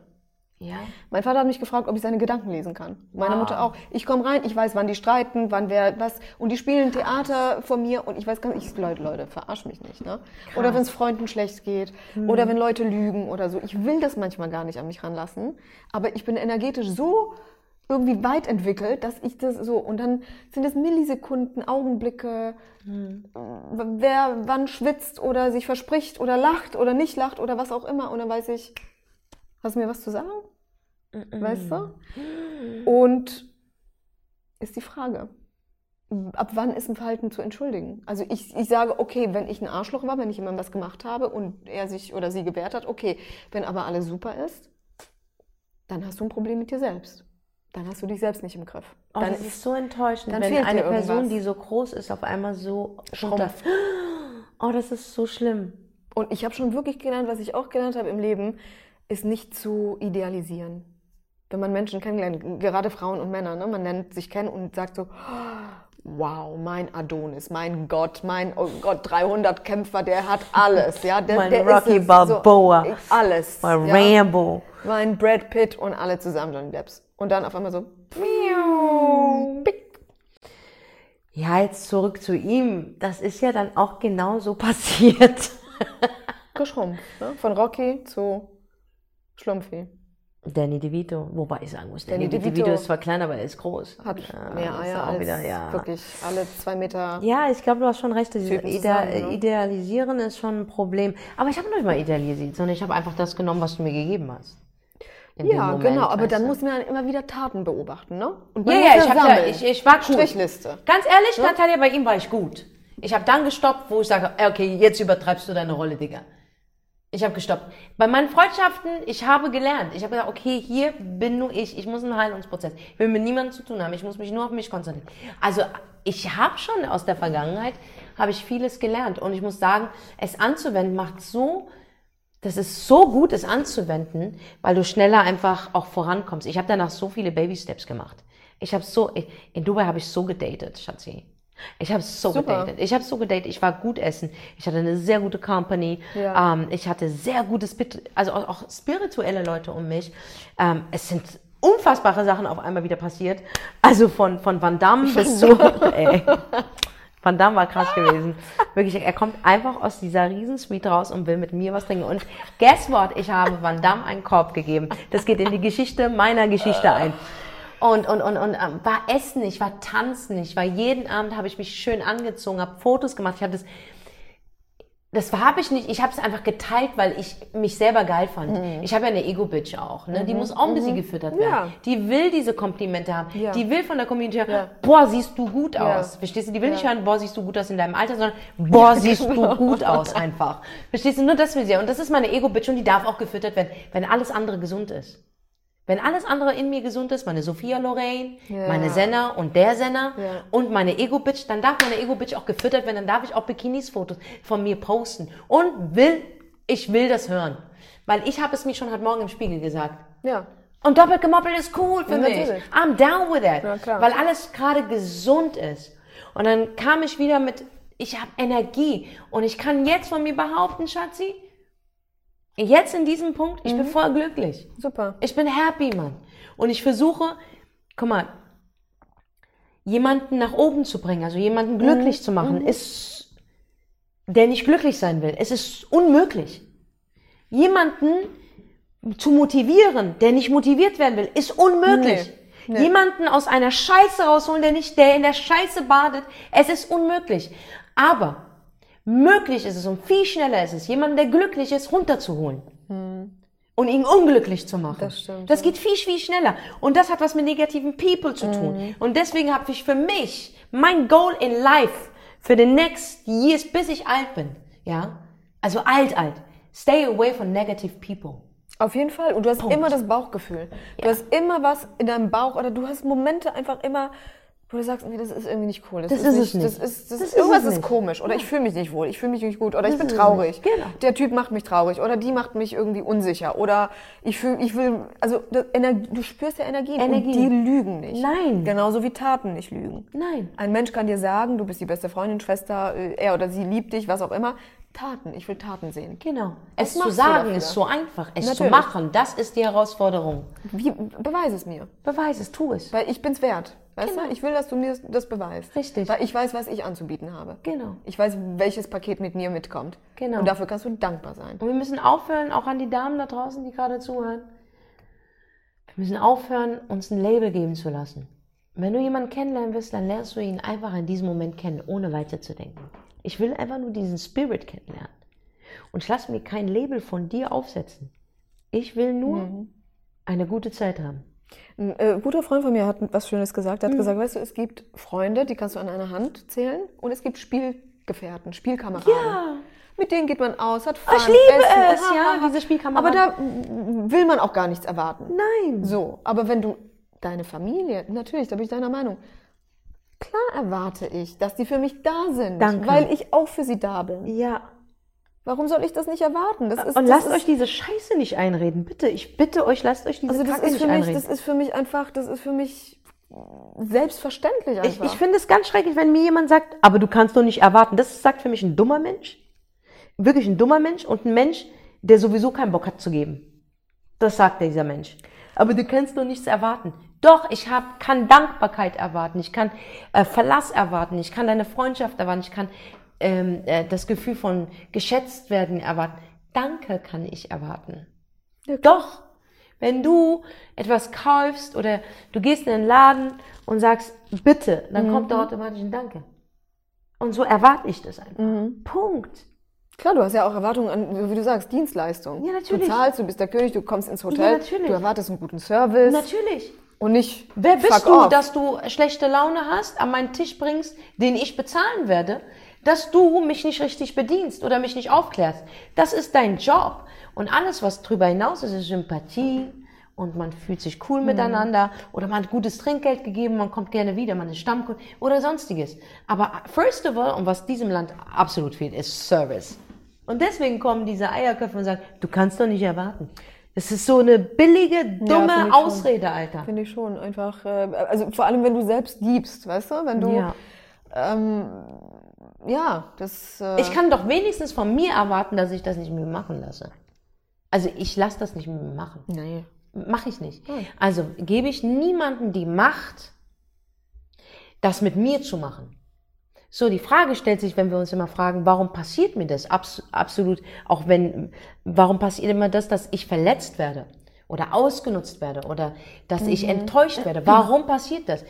Ja. Mein Vater hat mich gefragt, ob ich seine Gedanken lesen kann. Meine Wow. Mutter auch. Ich komme rein, ich weiß, wann die streiten, wann wer was. Und die spielen Theater vor mir und ich weiß gar nicht, ich, Leute, Leute, verarsch mich nicht. Ne? Oder wenn es Freunden schlecht geht. Hm. Oder wenn Leute lügen oder so. Ich will das manchmal gar nicht an mich ranlassen. Aber ich bin energetisch so irgendwie weit entwickelt, dass ich das so. Und dann sind es Millisekunden, Augenblicke, Hm. wer wann schwitzt oder sich verspricht oder lacht oder nicht lacht oder was auch immer. Und dann weiß ich, hast du mir was zu sagen? Weißt du? Und ist die Frage, ab wann ist ein Verhalten zu entschuldigen? Also ich, ich sage, okay, wenn ich ein Arschloch war, wenn ich jemandem was gemacht habe und er sich oder sie gewehrt hat, okay. Wenn aber alles super ist, dann hast du ein Problem mit dir selbst. Dann hast du dich selbst nicht im Griff. Oh, Dann das ist so enttäuschend, dann wenn fehlt eine Person, die so groß ist, auf einmal so Schrumpft. Oh, das ist so schlimm. Und ich habe schon wirklich gelernt, was ich auch gelernt habe im Leben, ist nicht zu idealisieren. Wenn man Menschen kennenlernt, gerade Frauen und Männer, ne, man lernt sich kennen und sagt so, wow, mein Adonis, mein Gott, mein oh Gott, 300 Kämpfer, der hat alles, ja, der, Mein der Rocky ist. Balboa. so, alles, Mein ja. Rambo. mein Brad Pitt und alle zusammen Johnny Depps und dann auf einmal so. Ja, jetzt zurück zu ihm. Das ist ja dann auch genau so passiert. geschrumpft, ne? von Rocky zu Schlumpfi. Danny DeVito. Wobei ich sagen muss, Danny Danny, DeVito DeVito ist zwar klein, aber er ist groß. Hat Ja, mehr Eier auch als wieder, ja. wirklich alle zwei Meter. Ja, ich glaube, du hast schon recht. Dieses Typen Ide zusammen, ne? Idealisieren ist schon ein Problem. Aber ich habe nicht mal idealisiert, sondern ich habe einfach das genommen, was du mir gegeben hast. In Ja, Moment, genau, aber dann muss man immer wieder Taten beobachten, ne? Und Ja, man ja, ich, ja, ich, ich war cool. Strichliste. Ganz ehrlich, Natalia, bei ihm war ich gut. Ich habe dann gestoppt, wo ich sage, okay, jetzt übertreibst du deine Rolle, Digga. Ich habe gestoppt. Bei meinen Freundschaften, ich habe gelernt. Ich habe gesagt, okay, hier bin nur ich. Ich muss einen Heilungsprozess. Ich will mit niemandem zu tun haben. Ich muss mich nur auf mich konzentrieren. Also ich habe schon aus der Vergangenheit, habe ich vieles gelernt. Und ich muss sagen, es anzuwenden macht so, das ist so gut, es anzuwenden, weil du schneller einfach auch vorankommst. Ich habe danach so viele Baby-Steps gemacht. Ich habe so, in Dubai habe ich so gedatet, Schatzi. Ich habe so Super. gedatet. Ich habe so gedatet. Ich war gut essen. Ich hatte eine sehr gute Company. Ja. Ähm, ich hatte sehr gute, also auch, auch spirituelle Leute um mich. Ähm, es sind unfassbare Sachen auf einmal wieder passiert. Also von, von Van Damme bis zu, ey. Van Damme war krass gewesen. Wirklich, er kommt einfach aus dieser Riesensuite raus und will mit mir was trinken. Und guess what? Ich habe Van Damme einen Korb gegeben. Das geht in die Geschichte meiner Geschichte ein. Und, und, und, und ähm, war essen, ich war tanzen, ich war jeden Abend, habe ich mich schön angezogen, habe Fotos gemacht. Ich habe das, das habe ich nicht, ich habe es einfach geteilt, weil ich mich selber geil fand. Mhm. Ich habe ja eine Ego-Bitch auch, ne? die muss auch ein bisschen gefüttert werden. Ja. Die will diese Komplimente haben. Ja. Die will von der Community hören, Ja. boah, siehst du gut aus. Verstehst du? Die will nicht hören, boah, siehst du gut aus in deinem Alter, sondern boah, siehst genau. du gut aus einfach. Verstehst du? Nur das will sie. Und das ist meine Ego-Bitch und die darf auch gefüttert werden, wenn alles andere gesund ist. Wenn alles andere in mir gesund ist, meine Sophia Loraine, Ja. meine Senna und der Senna Ja. und meine Ego-Bitch, dann darf meine Ego-Bitch auch gefüttert werden, dann darf ich auch Bikinis-Fotos von mir posten. Und will, ich will das hören. Weil ich habe es mir schon heute Morgen im Spiegel gesagt. Ja. Und doppelt gemoppelt ist cool für mich. Natürlich. I'm down with that. Ja. Weil alles gerade gesund ist. Und dann kam ich wieder mit, ich habe Energie. Und ich kann jetzt von mir behaupten, Schatzi, jetzt in diesem Punkt, ich bin Mhm. voll glücklich. Super. Ich bin happy, Mann. Und ich versuche, guck mal, jemanden nach oben zu bringen, also jemanden glücklich zu machen, ist, der nicht glücklich sein will. Es ist unmöglich. Jemanden zu motivieren, der nicht motiviert werden will, ist unmöglich. Nee. Nee. Jemanden aus einer Scheiße rausholen, der nicht, der in der Scheiße badet, es ist unmöglich. Aber möglich ist es und viel schneller ist es, jemanden, der glücklich ist, runterzuholen und ihn unglücklich zu machen. Das stimmt, Das geht viel, viel schneller. Und das hat was mit negativen People zu tun. Und deswegen habe ich für mich mein Goal in life für the next years, bis ich alt bin. Ja? Also alt, alt. Stay away from negative people. Auf jeden Fall. Und du hast immer das Bauchgefühl. Du hast immer was in deinem Bauch oder du hast Momente einfach immer, wo du sagst, nee, das ist irgendwie nicht cool. Das ist es nicht. Das ist, das Das ist, ist irgendwas es ist komisch. Oder ich fühle mich nicht wohl. Ich fühle mich nicht gut. Oder ich bin ist es traurig. Genau. Der Typ macht mich traurig. Oder die macht mich irgendwie unsicher. Oder ich fühle, ich will, also das, Energie, du spürst ja Energien. Und Energien. die lügen nicht. Nein. Genauso wie Taten nicht lügen. Nein. Ein Mensch kann dir sagen, du bist die beste Freundin, Schwester, äh, er oder sie liebt dich, was auch immer. Taten, ich will Taten sehen. Genau. Was Es zu sagen ist so einfach. Es zu Natürlich. machen, das ist die Herausforderung. Wie, beweise es mir. Beweis es, tu es. Weil ich bin's wert. Weißt Genau. du? Ich will, dass du mir das- beweist. Richtig. Weil ich weiß, was ich anzubieten habe. Genau. Ich weiß, welches Paket mit mir mitkommt. Genau. Und dafür kannst du dankbar sein. Und wir müssen aufhören, auch an die Damen da draußen, die gerade zuhören. Wir müssen aufhören, uns ein Label geben zu lassen. Wenn du jemanden kennenlernen willst, dann lernst du ihn einfach in diesem Moment kennen, ohne weiterzudenken. Ich will einfach nur diesen Spirit kennenlernen. Und ich lasse mir kein Label von dir aufsetzen. Ich will nur Mhm. eine gute Zeit haben. Ein äh, guter Freund von mir hat was Schönes gesagt. Mhm. Er hat gesagt, weißt du, es gibt Freunde, die kannst du an einer Hand zählen. Und es gibt Spielgefährten, Spielkameraden. Ja. Mit denen geht man aus, hat Fun, Ich liebe Essen, es, ja, diese Spielkameraden. Aber da will man auch gar nichts erwarten. Nein. So, aber wenn du deine Familie, natürlich, da bin ich deiner Meinung. Klar erwarte ich, dass die für mich da sind, Danke. weil ich auch für sie da bin. Ja. Warum soll ich das nicht erwarten? Das ist, Und lasst ist, euch diese Scheiße nicht einreden, bitte. Ich bitte euch, lasst euch diese also das Kacke ist nicht für mich, einreden. das ist für mich einfach, das ist für mich selbstverständlich Ich, einfach. ich finde es ganz schrecklich, wenn mir jemand sagt, aber du kannst doch nicht erwarten. Das sagt für mich ein dummer Mensch. Wirklich ein dummer Mensch und ein Mensch, der sowieso keinen Bock hat zu geben. Das sagt dieser Mensch. Aber du kannst doch nichts erwarten. Doch, ich hab, kann Dankbarkeit erwarten, ich kann äh, Verlass erwarten, ich kann deine Freundschaft erwarten, ich kann ähm, äh, das Gefühl von geschätzt werden erwarten. Danke kann ich erwarten. Doch, wenn du etwas kaufst oder du gehst in den Laden und sagst, bitte, dann kommt da automatisch ein Danke. Und so erwarte ich das einfach. Punkt. Klar, du hast ja auch Erwartungen an, wie du sagst, Dienstleistung. Ja, natürlich. Du zahlst, du bist der König, du kommst ins Hotel, Ja, natürlich. du erwartest einen guten Service Natürlich. und nicht Wer bist du, off. dass du schlechte Laune hast, an meinen Tisch bringst, den ich bezahlen werde, dass du mich nicht richtig bedienst oder mich nicht aufklärst? Das ist dein Job. Und alles, was drüber hinaus ist, ist Sympathie und man fühlt sich cool miteinander oder man hat gutes Trinkgeld gegeben, man kommt gerne wieder, man ist Stammkunde oder sonstiges. Aber first of all, und was diesem Land absolut fehlt, ist Service. Und deswegen kommen diese Eierköpfe und sagen, du kannst doch nicht erwarten. Das ist so eine billige, dumme finde ich schon. Ausrede, Alter. Finde ich schon. Einfach, äh, also vor allem, wenn du selbst gibst, weißt du? Wenn du, Ja. ähm, ja, das, äh, Ich kann doch wenigstens von mir erwarten, dass ich das nicht mit mir machen lasse. Also ich lasse das nicht mit mir machen. nee. Mache ich nicht. Also gebe ich niemandem die Macht, das mit mir zu machen. So, die Frage stellt sich, wenn wir uns immer fragen, warum passiert mir das? Abs absolut, auch wenn, warum passiert immer das, dass ich verletzt werde oder ausgenutzt werde oder dass ich enttäuscht werde? Warum passiert das?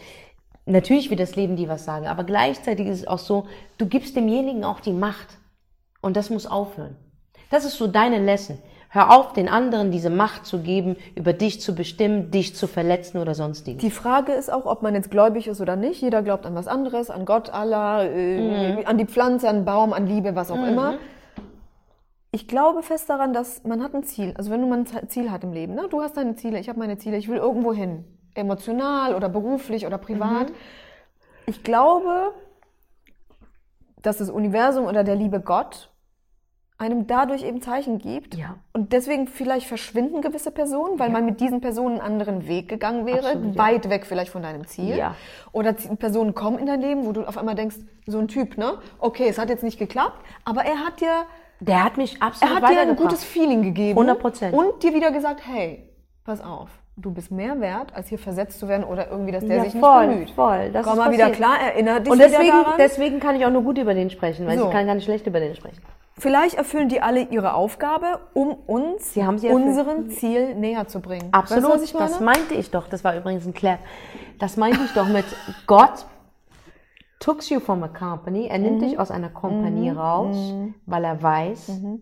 Natürlich wird das Leben dir was sagen, aber gleichzeitig ist es auch so, du gibst demjenigen auch die Macht. Und das muss aufhören. Das ist so deine Lesson. Hör auf, den anderen diese Macht zu geben, über dich zu bestimmen, dich zu verletzen oder sonstiges. Die Frage ist auch, ob man jetzt gläubig ist oder nicht. Jeder glaubt an was anderes, an Gott, Allah, äh, an die Pflanze, an den Baum, an Liebe, was auch immer. Ich glaube fest daran, dass man hat ein Ziel. Also wenn du mal ein Ziel hat im Leben, ne? du hast deine Ziele, ich habe meine Ziele, ich will irgendwo hin. Emotional oder beruflich oder privat. Ich glaube, dass das Universum oder der liebe Gott einem dadurch eben Zeichen gibt. Ja. Und deswegen vielleicht verschwinden gewisse Personen, weil man mit diesen Personen einen anderen Weg gegangen wäre, Absolut, ja. weit weg vielleicht von deinem Ziel. Ja. Oder Personen kommen in dein Leben, wo du auf einmal denkst, so ein Typ, ne? Okay, es hat jetzt nicht geklappt, aber er hat dir, Der hat mich er absolut hat dir ein gutes Feeling gegeben. 100%. Und dir wieder gesagt, hey, pass auf, du bist mehr wert, als hier versetzt zu werden oder irgendwie, dass der ja, sich voll, nicht bemüht. voll. Das Komm ist mal wieder klar, erinnere dich Und deswegen, daran. deswegen kann ich auch nur gut über den sprechen, weil So. ich kann gar nicht schlecht über den sprechen. Vielleicht erfüllen die alle ihre Aufgabe, um uns Sie haben sie unserem Ziel näher zu bringen. Absolut, Weißt du, das meinte ich doch. Das war übrigens ein Clap. Das meinte ich doch mit Gott took you from a company. Er Mhm. nimmt dich aus einer Kompanie raus, weil er weiß, Mhm.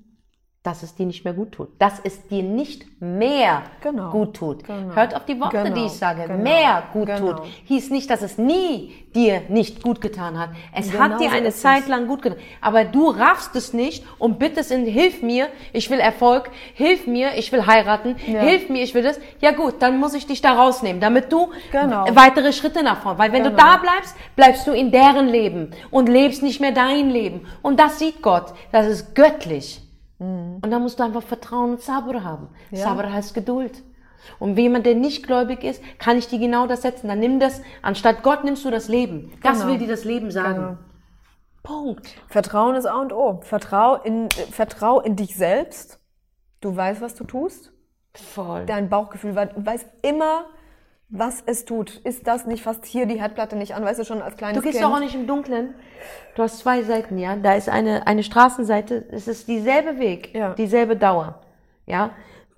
Dass es dir nicht mehr gut tut. Dass es dir nicht mehr Genau. gut tut. Genau. Hört auf die Worte, Genau. die ich sage. Genau. Mehr gut Genau. tut. Hieß nicht, dass es nie dir nicht gut getan hat. Es Genau hat dir so eine. Zeit lang gut getan. Aber du raffst es nicht und bittest in, hilf mir, ich will Erfolg, hilf mir, ich will heiraten, Ja. hilf mir, ich will das. Ja gut, dann muss ich dich da rausnehmen, damit du Genau. weitere Schritte nach vorne. Weil wenn du Genau. da bleibst, bleibst du in deren Leben und lebst nicht mehr dein Leben. Und das sieht Gott. Das ist göttlich. Und da musst du einfach Vertrauen und Sabr haben. Mhm. Ja. Sabr heißt Geduld. Und jemand, der nicht gläubig ist, kann ich dir genau das setzen. Dann nimm das, anstatt Gott nimmst du das Leben. Das Genau. will dir das Leben sagen. Genau. Punkt. Vertrauen ist A und O. Vertrau in, äh, vertrau in dich selbst. Du weißt, was du tust. Voll. Dein Bauchgefühl wei- weiß immer, was es tut. Ist das nicht fast hier die Herdplatte nicht an? Weißt du schon als kleines Du gehst Kind? doch auch nicht im Dunkeln. Du hast zwei Seiten, ja. Da ist eine, eine Straßenseite, es ist dieselbe Weg, Ja. dieselbe Dauer. Ja.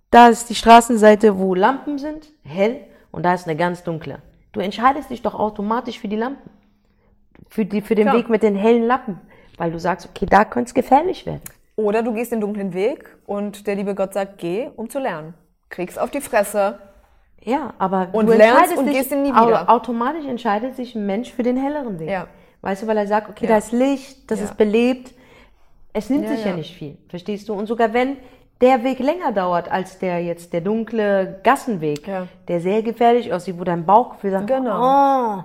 Da ist die Straßenseite, wo Lampen sind, hell, und da ist eine ganz dunkle. Du entscheidest dich doch automatisch für die Lampen. Für, die, für den Klar. Weg mit den hellen Lappen. Weil du sagst, okay, da könnte es gefährlich werden. Oder du gehst den dunklen Weg und der liebe Gott sagt, geh, um zu lernen. Kriegst auf die Fresse. Ja, aber Und du lernst und gehst ihn nie wieder. automatisch entscheidet sich ein Mensch für den helleren Weg. Ja. Weißt du, weil er sagt, okay, Ja. da ist Licht, das Ja. ist belebt. Es nimmt Ja, sich ja. ja. nicht viel, verstehst du? Und sogar wenn der Weg länger dauert als der jetzt, der dunkle Gassenweg, Ja. der sehr gefährlich aussieht, wo dein Bauchgefühl sagt, Genau. oh,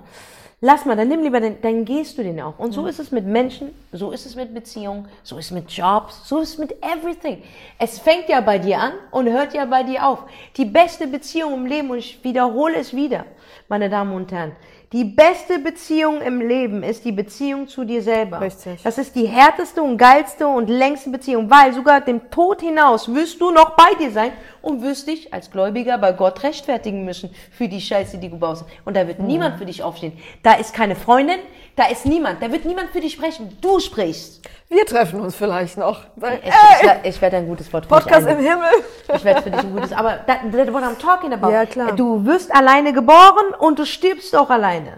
lass mal, dann nimm lieber den, dann gehst du den auch. Und so ist es mit Menschen, so ist es mit Beziehungen, so ist es mit Jobs, so ist es mit everything. Es fängt ja bei dir an und hört ja bei dir auf. Die beste Beziehung im Leben, und ich wiederhole es wieder, meine Damen und Herren. Die beste Beziehung im Leben ist die Beziehung zu dir selber. Richtig. Das ist die härteste und geilste und längste Beziehung, weil sogar dem Tod hinaus wirst du noch bei dir sein und wirst dich als Gläubiger bei Gott rechtfertigen müssen für die Scheiße, die du baust. Und da wird Mhm. niemand für dich aufstehen. Da ist keine Freundin, da ist niemand, da wird niemand für dich sprechen. Du sprichst. Wir treffen uns vielleicht noch. Ich, Ey, ich, werd- ich werde ein gutes Wort für Podcast dich im. Himmel. Ich werde für dich ein gutes, aber that, that's what I'm talking about. Ja, klar. Du wirst alleine geboren und du stirbst auch alleine.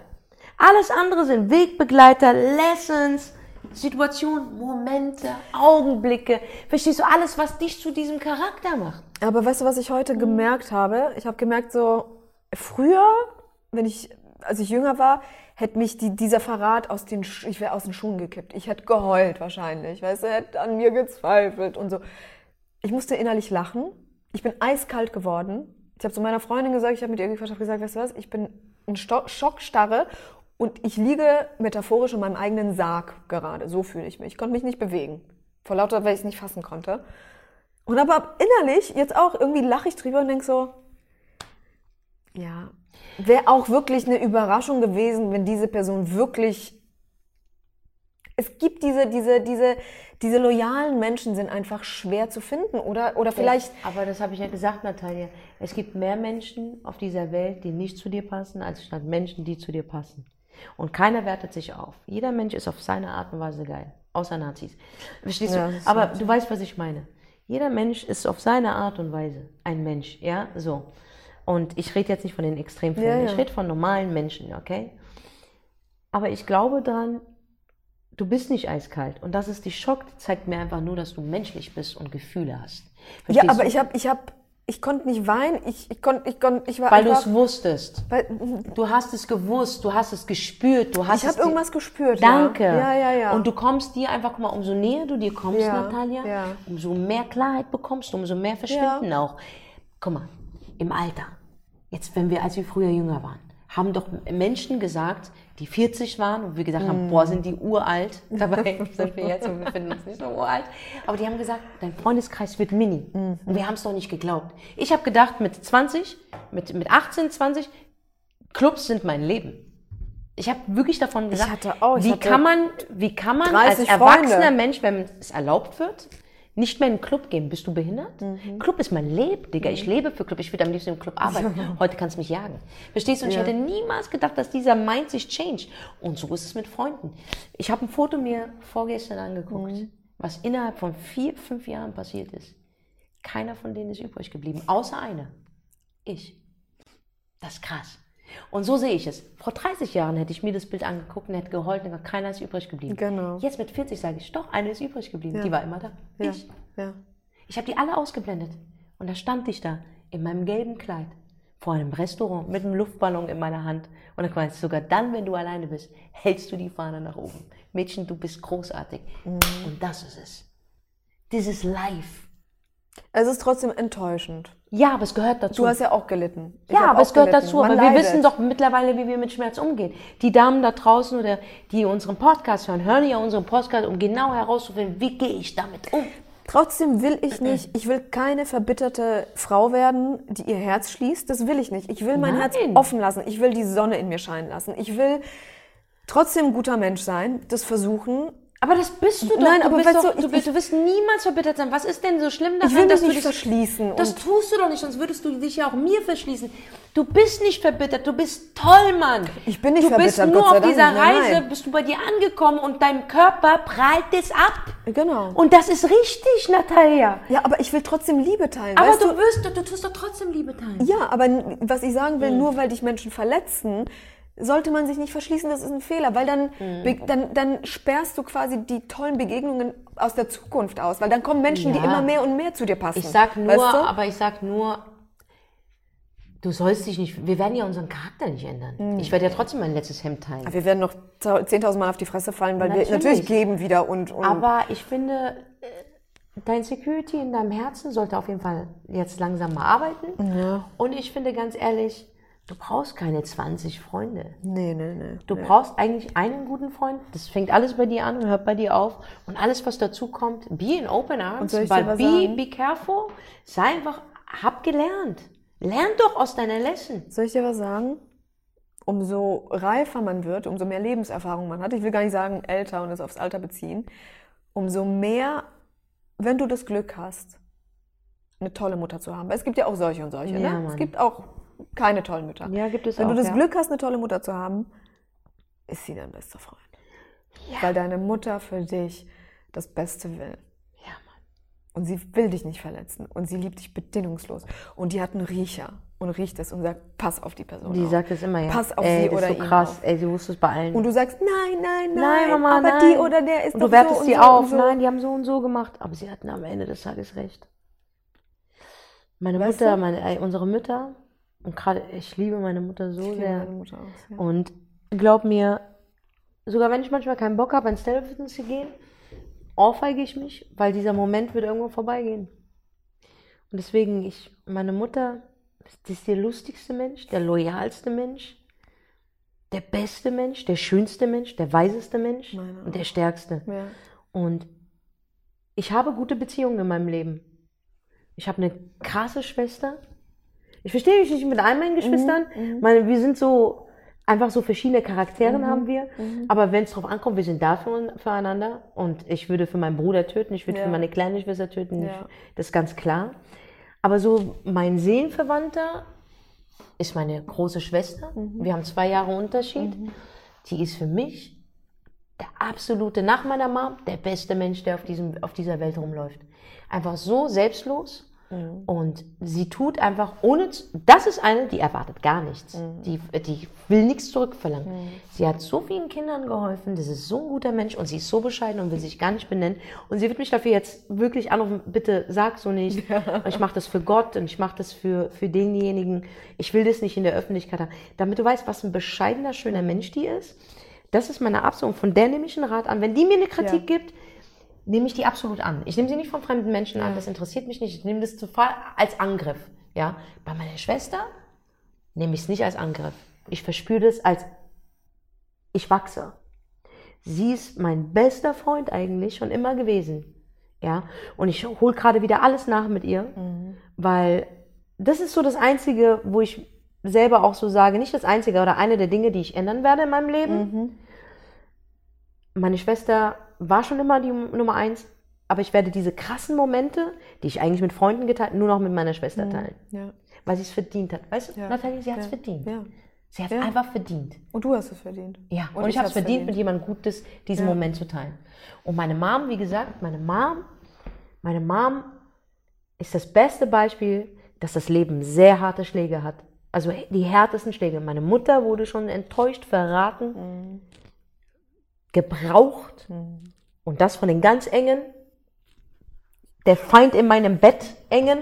Alles andere sind Wegbegleiter, Lessons, Situationen, Momente, Augenblicke. Verstehst du alles, was dich zu diesem Charakter macht? Aber weißt du, was ich heute gemerkt habe? Ich habe gemerkt, so früher, wenn ich, als ich jünger war, hätte mich die, dieser Verrat aus den, ich wäre aus den Schuhen gekippt. Ich hätte geheult wahrscheinlich, weißt du, hätte an mir gezweifelt und so. Ich musste innerlich lachen. Ich bin eiskalt geworden. Ich habe zu meiner Freundin gesagt, ich habe mit ihr gequatscht, habe gesagt, weißt du was, ich bin in Sto Schockstarre und ich liege metaphorisch in meinem eigenen Sarg gerade. So fühle ich mich. Ich konnte mich nicht bewegen. Vor lauter, weil ich es nicht fassen konnte. Und aber innerlich, jetzt auch, irgendwie lache ich drüber und denke so, ja, wäre auch wirklich eine Überraschung gewesen, wenn diese Person wirklich. Es gibt diese, diese, diese, diese loyalen Menschen sind einfach schwer zu finden, oder? Oder vielleicht. Aber das habe ich ja gesagt, Natalia. Es gibt mehr Menschen auf dieser Welt, die nicht zu dir passen, als statt Menschen, die zu dir passen. Und keiner wertet sich auf. Jeder Mensch ist auf seine Art und Weise geil. Außer Nazis. Verstehst Ja, du? Aber du weißt, was ich meine. Jeder Mensch ist auf seine Art und Weise ein Mensch, ja, so. Und ich rede jetzt nicht von den Extremfällen, Ja, ja. ich rede von normalen Menschen, okay? Aber ich glaube daran, du bist nicht eiskalt. Und das ist die Schock, zeigt mir einfach nur, dass du menschlich bist und Gefühle hast. Ja, Verstehst aber du? ich habe, ich habe, ich konnte nicht weinen. Ich, ich konnte, ich konnte, ich war Weil du es wusstest. weil, Du hast es gewusst, du hast es gespürt, du hast ich habe irgendwas gespürt. Danke. Ja, ja, ja. ja. Und du kommst dir einfach, guck mal, umso näher du dir kommst, Ja, Natalia, ja. umso mehr Klarheit bekommst, du, umso mehr verschwinden auch. Guck mal, im Alter, jetzt wenn wir, als wir früher jünger waren, haben doch Menschen gesagt, die 40 waren und wir gesagt Mm. haben, boah, sind die uralt. Dabei sind wir jetzt und wir finden uns nicht so uralt. Aber die haben gesagt, dein Freundeskreis wird mini. Mhm. Und wir haben es doch nicht geglaubt. Ich habe gedacht, mit 20, mit, mit 18, 20, Clubs sind mein Leben. Ich habe wirklich davon gesagt, auch, wie, kann man, wie kann man als 30 erwachsener Freunde. Mensch, wenn es erlaubt wird, nicht mehr in den Club gehen? Bist du behindert? Mhm. Club ist mein Leben, Digga. Ich lebe für Club. Ich würde am liebsten im Club arbeiten. Heute kannst du mich jagen. Verstehst du? Und ich Ja. hätte niemals gedacht, dass dieser Mind sich change. Und so ist es mit Freunden. Ich habe ein Foto mir vorgestern angeguckt, Mhm. was innerhalb von vier, fünf Jahren passiert ist. Keiner von denen ist übrig geblieben, außer einer. Ich. Das ist krass. Und so sehe ich es. Vor 30 Jahren hätte ich mir das Bild angeguckt und hätte geheult und gesagt, keiner ist übrig geblieben. Genau. Jetzt mit 40 sage ich, doch, eine ist übrig geblieben. Die war immer da. ja, Ich. ja. Ich habe die alle ausgeblendet. Und da stand ich da in meinem gelben Kleid vor einem Restaurant mit einem Luftballon in meiner Hand. Und dann meinst sogar dann, wenn du alleine bist, hältst du die Fahne nach oben. Mädchen, du bist großartig. Mhm. Und das ist es. This is life. Es ist trotzdem enttäuschend. Ja, aber es gehört dazu. Du hast ja auch gelitten. Ich Ja, aber es gehört gelitten. dazu. Man Aber wir leidet. wissen doch mittlerweile, wie wir mit Schmerz umgehen. Die Damen da draußen oder die unseren Podcast hören, hören ja unseren Podcast, um genau herauszufinden, wie gehe ich damit um. Trotzdem will ich nicht, ich will keine verbitterte Frau werden, die ihr Herz schließt. Das will ich nicht. Ich will mein Nein. Herz offen lassen. Ich will die Sonne in mir scheinen lassen. Ich will trotzdem ein guter Mensch sein, das versuchen. Aber das bist du doch. Nein, du aber bist doch, du, ich- du, bist, du wirst niemals verbittert sein. Was ist denn so schlimm daran, Ich will dass mich du nicht dich verschließen. Das tust du doch nicht, sonst würdest du dich ja auch mir verschließen. Du bist nicht verbittert, du bist toll, Mann. Ich bin nicht du bist verbittert, nur Gott sei auf Dank dieser nicht. Reise, nein. bist du bei dir angekommen und dein Körper prallt es ab. genau. Und das ist richtig, Natalia. ja, aber ich will trotzdem Liebe teilen. Aber weißt du wirst, du, du tust doch trotzdem Liebe teilen. Ja, aber was ich sagen will, nur weil dich Menschen verletzen, sollte man sich nicht verschließen, das ist ein Fehler, weil dann, Hm. be- dann, dann sperrst du quasi die tollen Begegnungen aus der Zukunft aus, weil dann kommen Menschen, die Ja. immer mehr und mehr zu dir passen. Ich sag nur, weißt du? aber ich sag nur, du sollst dich nicht, wir werden ja unseren Charakter nicht ändern. Hm. Ich werde ja trotzdem mein letztes Hemd teilen. wir werden noch 10.000 Mal auf die Fresse fallen, weil Natürlich. wir natürlich geben wieder und, und Aber ich finde, äh, dein Security in deinem Herzen sollte auf jeden Fall jetzt langsam mal arbeiten. Und ich finde ganz ehrlich, du brauchst keine 20 Freunde. nee, nee, nee. Du brauchst eigentlich einen guten Freund. Das fängt alles bei dir an und hört bei dir auf. Und alles, was dazu kommt, be in open arms, soll ich dir but was be, sagen? be careful. Sei einfach, hab gelernt. Lern doch aus deiner Lesson. Soll ich dir was sagen? umso reifer man wird, umso mehr Lebenserfahrung man hat, ich will gar nicht sagen älter und es aufs Alter beziehen, umso mehr, wenn du das Glück hast, eine tolle Mutter zu haben. Weil es gibt ja auch solche und solche. Ja, ne? Es gibt auch keine tollen Mütter. Ja, gibt es wenn auch. du das ja. Glück hast, eine tolle Mutter zu haben, ist sie dein bester Freund. Weil deine Mutter für dich das Beste will. Ja, Mann. Und sie will dich nicht verletzen. Und sie liebt dich bedingungslos. Und die hat einen Riecher und riecht es und sagt, pass auf die Person Die auf. sagt es immer, ja. Pass auf Ey, sie das oder ist so ihn krass. auf. Ey, sie wusste es bei allen. Und du sagst, nein, nein, nein, nein, Mama, aber nein. die oder der ist und du wertest so sie so auf. so. Nein, die haben so und so gemacht. Aber sie hatten am Ende des Tages recht. Meine Weißt Mutter, du? meine, ey, unsere Mütter, und gerade, ich liebe meine Mutter so Ich liebe sehr. meine Mutter auch sehr. Und glaub mir, sogar wenn ich manchmal keinen Bock habe, ins Telefitness zu gehen, ohrfeige ich mich, weil dieser Moment wird irgendwo vorbeigehen. Und deswegen, ich, meine Mutter, das ist der lustigste Mensch, der loyalste Mensch, der beste Mensch, der schönste Mensch, der weiseste Mensch Meine und der stärkste. Ja. Und ich habe gute Beziehungen in meinem Leben. Ich habe eine krasse Schwester. Ich verstehe mich nicht mit all meinen Geschwistern. Meine, wir sind so, einfach so verschiedene Charaktere haben wir. Aber wenn es drauf ankommt, wir sind da für, füreinander. Und ich würde für meinen Bruder töten, ich würde Ja. für meine kleine Schwester töten. Ja. Das ist ganz klar. Aber so mein Seelenverwandter ist meine große Schwester. Wir haben zwei Jahre Unterschied. Die ist für mich der absolute, nach meiner Mom, der beste Mensch, der auf, diesem, auf dieser Welt rumläuft. Einfach so selbstlos. Und sie tut einfach ohne, zu- das ist eine, die erwartet gar nichts. Die, die will nichts zurückverlangen. Sie hat so vielen Kindern geholfen, das ist so ein guter Mensch und sie ist so bescheiden und will sich gar nicht benennen. Und sie wird mich dafür jetzt wirklich anrufen, bitte sag so nicht. Ich mache das für Gott und ich mache das für, für denjenigen. Ich will das nicht in der Öffentlichkeit haben. Damit du weißt, was ein bescheidener, schöner Mensch die ist. Das ist meine Absolut. Von der nehme ich einen Rat an. Wenn die mir eine Kritik gibt, nehme ich die absolut an. Ich nehme sie nicht von fremden Menschen an, das interessiert mich nicht. Ich nehme das total als Angriff. Ja? Bei meiner Schwester nehme ich es nicht als Angriff. Ich verspüre das als ich wachse. Sie ist mein bester Freund eigentlich schon immer gewesen. Ja? Und ich hole gerade wieder alles nach mit ihr, weil das ist so das Einzige, wo ich selber auch so sage, nicht das Einzige oder eine der Dinge, die ich ändern werde in meinem Leben. Meine Schwester war schon immer die Nummer eins, aber ich werde diese krassen Momente, die ich eigentlich mit Freunden geteilt, nur noch mit meiner Schwester teilen, Ja. weil sie es verdient hat. Weißt du, Ja. Nathalie, sie hat es Ja. verdient. Ja. Sie hat es einfach verdient. Und du hast es verdient. Ja, und, ich habe es hab's verdient, mit jemandem Gutes diesen. Moment zu teilen. Und meine Mom, wie gesagt, meine Mom, meine Mom ist das beste Beispiel, dass das Leben sehr harte Schläge hat. Also die härtesten Schläge. Meine Mutter wurde schon enttäuscht, verraten, gebraucht. Und das von den ganz engen. Der Feind in meinem Bett engen.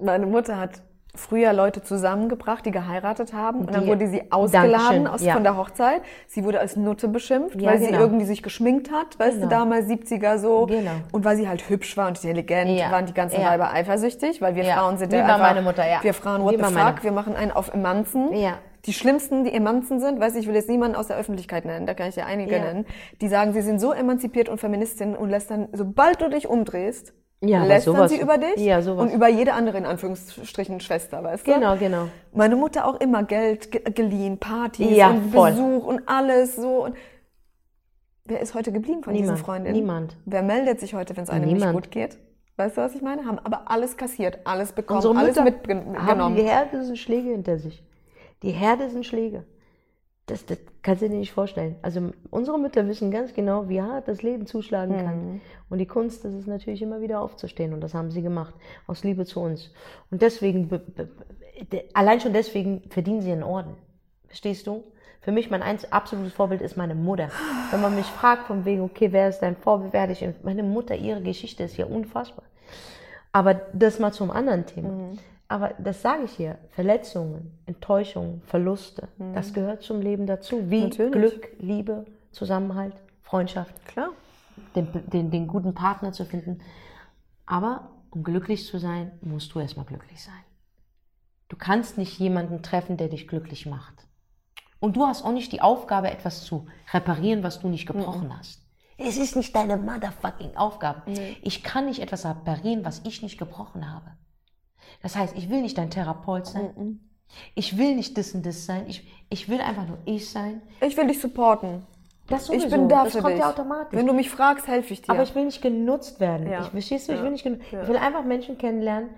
Meine Mutter hat früher Leute zusammengebracht, die geheiratet haben. Und dann Die- wurde sie ausgeladen aus, ja. von der Hochzeit. Sie wurde als Nutte beschimpft, Ja, weil sie genau. irgendwie sich geschminkt hat, weißt du, Genau. damals 70er so. Genau. Und weil sie halt hübsch war und intelligent, Ja. waren die ganzen. Weiber eifersüchtig, weil wir. Frauen sind Wie ja einfach, meiner Mutter, ja. wir Frauen, Wie what the bei fuck, wir machen einen auf Emanzen. Ja. Die schlimmsten, die Emanzen sind, weiß ich, ich will jetzt niemanden aus der Öffentlichkeit nennen, da kann ich dir einige Ja. nennen, die sagen, sie sind so emanzipiert und Feministin und lästern, sobald du dich umdrehst, Ja, lästern sie über dich Ja, sowas. und über jede andere in Anführungsstrichen Schwester, weißt du? Genau, genau. Meine Mutter auch immer Geld ge geliehen, Partys Ja, und voll. Besuch und alles so. Und wer ist heute geblieben von Niemand, diesen Freundinnen? niemand. Wer meldet sich heute, wenn es einem Niemand. nicht gut geht? Weißt du, was ich meine? Haben aber alles kassiert, alles bekommen, alles mitgenommen. haben die härtesten Schläge hinter sich. Die härtesten Schläge. Das, das kannst du dir nicht vorstellen. Also unsere Mütter wissen ganz genau, wie hart das Leben zuschlagen Mhm. kann. Und die Kunst ist es natürlich immer wieder aufzustehen. Und das haben sie gemacht. Aus Liebe zu uns. Und deswegen, allein schon deswegen verdienen sie einen Orden. Verstehst du? Für mich mein eins absolutes Vorbild ist meine Mutter. Wenn man mich fragt von wegen, okay, wer ist dein Vorbild, werde ich, meine Mutter, ihre Geschichte ist ja unfassbar. Aber das mal zum anderen Thema. Mhm. Aber das sage ich hier, Verletzungen, Enttäuschungen, Verluste, das gehört zum Leben dazu. Wie Mhm. Natürlich. Glück, Liebe, Zusammenhalt, Freundschaft, Klar. den, den, den guten Partner zu finden. Aber um glücklich zu sein, musst du erstmal glücklich sein. Du kannst nicht jemanden treffen, der dich glücklich macht. Und du hast auch nicht die Aufgabe, etwas zu reparieren, was du nicht gebrochen hast. Es ist nicht deine motherfucking Aufgabe. Ich kann nicht etwas reparieren, was ich nicht gebrochen habe. Das heißt, ich will nicht dein Therapeut sein. Ich will nicht das und das sein. Ich, ich will einfach nur ich sein. Ich will dich supporten. Das sowieso. Ich bin da das für kommt dich. ja automatisch. Wenn du mich fragst, helfe ich dir. Aber ich will nicht genutzt werden. Ja. Ich, verstehst du? Ich Ja. will nicht genutzt. Ja. Ich will einfach Menschen kennenlernen.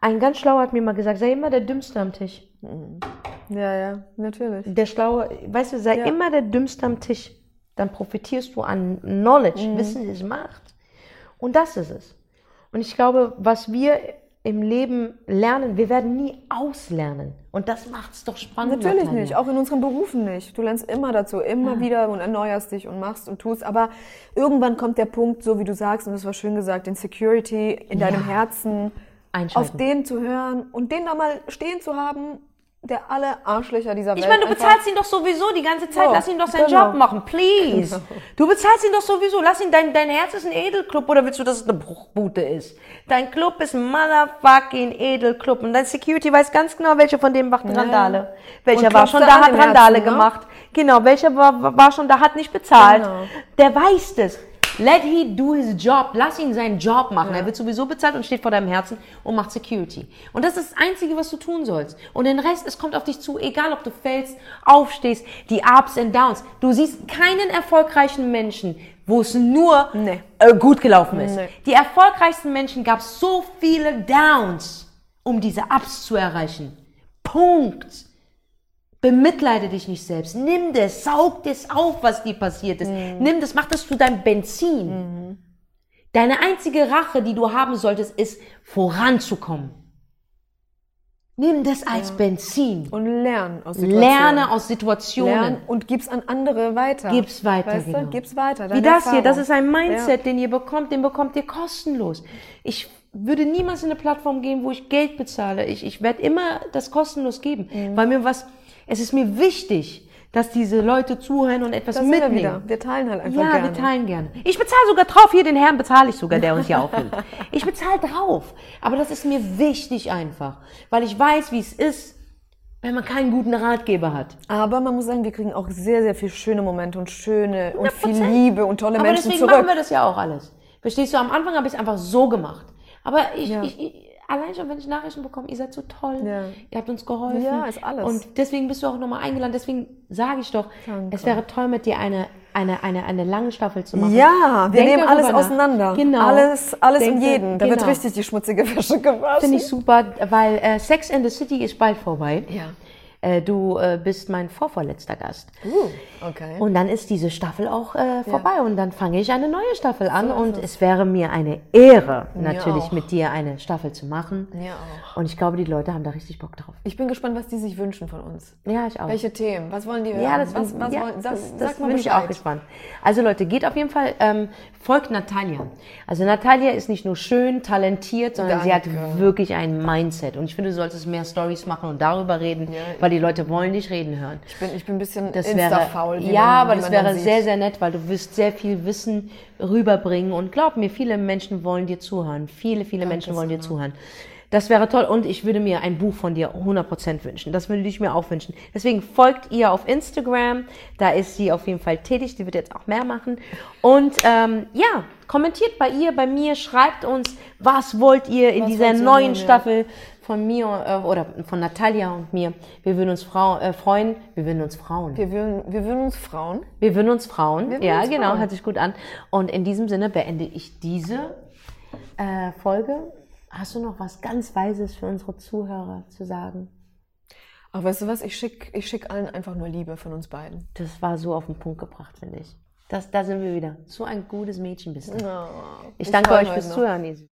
Ein ganz schlauer hat mir mal gesagt, sei immer der Dümmste am Tisch. ja, ja, natürlich. Der Schlaue, weißt du, sei immer der Dümmste am Tisch. Dann profitierst du an Knowledge, Mhm. Wissen ist Macht. Und das ist es. Und ich glaube, was wir im Leben lernen, wir werden nie auslernen. Und das macht es doch spannend. Natürlich nicht, auch in unseren Berufen nicht. Du lernst immer dazu, immer wieder und erneuerst dich und machst und tust. Aber irgendwann kommt der Punkt, so wie du sagst, und das war schön gesagt, den Security in deinem Herzen, auf den zu hören und den da mal stehen zu haben, der alle Arschlöcher dieser Welt. Ich meine, du bezahlst ihn doch sowieso die ganze Zeit. Ja, Lass ihn doch seinen genau. Job machen, please. Du bezahlst ihn doch sowieso. Lass ihn, dein, dein Herz ist ein Edelclub oder willst du, dass es eine Bruchbute ist? Dein Club ist ein motherfucking Edelclub und dein Security weiß ganz genau, welcher von denen macht Randale. Welcher Und war schon da, an hat Randale Herzen, ne? gemacht. Genau, welcher war, war schon da, hat nicht bezahlt. Genau. Der weiß das. Let he do his job. Lass ihn seinen Job machen. Er wird sowieso bezahlt und steht vor deinem Herzen und macht Security. Und das ist das Einzige, was du tun sollst. Und den Rest, es kommt auf dich zu, egal ob du fällst, aufstehst, die Ups and Downs. Du siehst keinen erfolgreichen Menschen, wo es nur Nee. äh, gut gelaufen ist. Nee. Die erfolgreichsten Menschen gab so viele Downs, um diese Ups zu erreichen. Punkt. Bemitleide dich nicht selbst. Nimm das, saug das auf, was dir passiert ist. Nimm das, mach das zu deinem Benzin. Deine einzige Rache, die du haben solltest, ist voranzukommen. Nimm das als Benzin. Und lern aus Situationen. Lerne aus Situationen. Lern und gib's an andere weiter. Gib's weiter, Weißt genau. du? Gib's weiter. Wie das hier, das Erfahrung. ist ein Mindset, den ihr bekommt, den bekommt ihr kostenlos. Ich würde niemals in eine Plattform gehen, wo ich Geld bezahle. Ich, ich werde immer das kostenlos geben, Mhm. weil mir was, es ist mir wichtig, dass diese Leute zuhören und etwas Da sind wir mitnehmen. wieder. Wir teilen halt einfach Ja, gerne. wir teilen gerne. Ich bezahle sogar drauf. Hier den Herrn bezahle ich sogar, der uns hier aufnimmt. Ich bezahle drauf. Aber das ist mir wichtig einfach, weil ich weiß, wie es ist, wenn man keinen guten Ratgeber hat. Aber man muss sagen, wir kriegen auch sehr, sehr viel schöne Momente und schöne und viel 100%. Liebe und tolle Aber Menschen deswegen zurück. machen wir das ja auch alles. Verstehst du, am Anfang habe ich es einfach so gemacht. Aber ich, Ja. ich, ich, allein schon, wenn ich Nachrichten bekomme, ihr seid so toll, Ja. ihr habt uns geholfen. Ja, ist alles. Und deswegen bist du auch nochmal eingeladen. Deswegen sage ich doch, Danke. es wäre toll, mit dir eine, eine, eine, eine lange Staffel zu machen. Ja, wir Denk nehmen alles nach. auseinander. Genau. Alles, alles Denk und jeden. Da wird genau. richtig die schmutzige Wäsche gewaschen. Finde ich super, weil äh, Sex and the City ist bald vorbei. Ja. Äh, du äh, bist mein vorvorletzter Gast. Uh, okay. Und dann ist diese Staffel auch äh, vorbei und dann fange ich eine neue Staffel an ist und es. wäre mir eine Ehre, natürlich auch. mit dir eine Staffel zu machen. Mir auch. Und ich glaube, die Leute haben da richtig Bock drauf. Ich bin gespannt, was die sich wünschen von uns. Ja, ich auch. Welche Themen? Was wollen die hören? ja, das, was, was ja, wollen, sag, das, das sag bin ich Bescheid. auch gespannt. Also Leute, geht auf jeden Fall, ähm, folgt Natalia. Also Natalia ist nicht nur schön, talentiert, sondern sie hat Danke. wirklich ein Mindset. Und ich finde, du solltest mehr Stories machen und darüber reden, weil die Leute wollen dich reden hören. Ich bin, ich bin ein bisschen Das Insta-faul. ja, aber das wäre sieht. sehr, sehr nett, weil du wirst sehr viel Wissen rüberbringen und glaub mir, viele Menschen wollen dir zuhören. Viele, viele Menschen wollen dir zuhören. Das wäre toll und ich würde mir ein Buch von dir 100% wünschen. Das würde ich mir auch wünschen. Deswegen folgt ihr auf Instagram. Da ist sie auf jeden Fall tätig. Die wird jetzt auch mehr machen. Und ähm, ja, kommentiert bei ihr, bei mir, schreibt uns, was wollt ihr in Was dieser neuen hören, ja. Von mir äh, oder von Natalia und mir. Wir würden uns Frau, äh, freuen. Wir würden uns Frauen. Wir würden, wir würden uns Frauen. Wir würden uns Frauen. würden ja, uns genau, Frauen. hört sich gut an. Und in diesem Sinne beende ich diese äh, Folge. Hast du noch was ganz Weises für unsere Zuhörer zu sagen? Aber weißt du was? Ich schicke ich schick allen einfach nur Liebe von uns beiden. Das war so auf den Punkt gebracht, finde ich. Das, da sind wir wieder. So ein gutes Mädchen bist du. Oh, Ich danke freu euch fürs noch. Zuhören.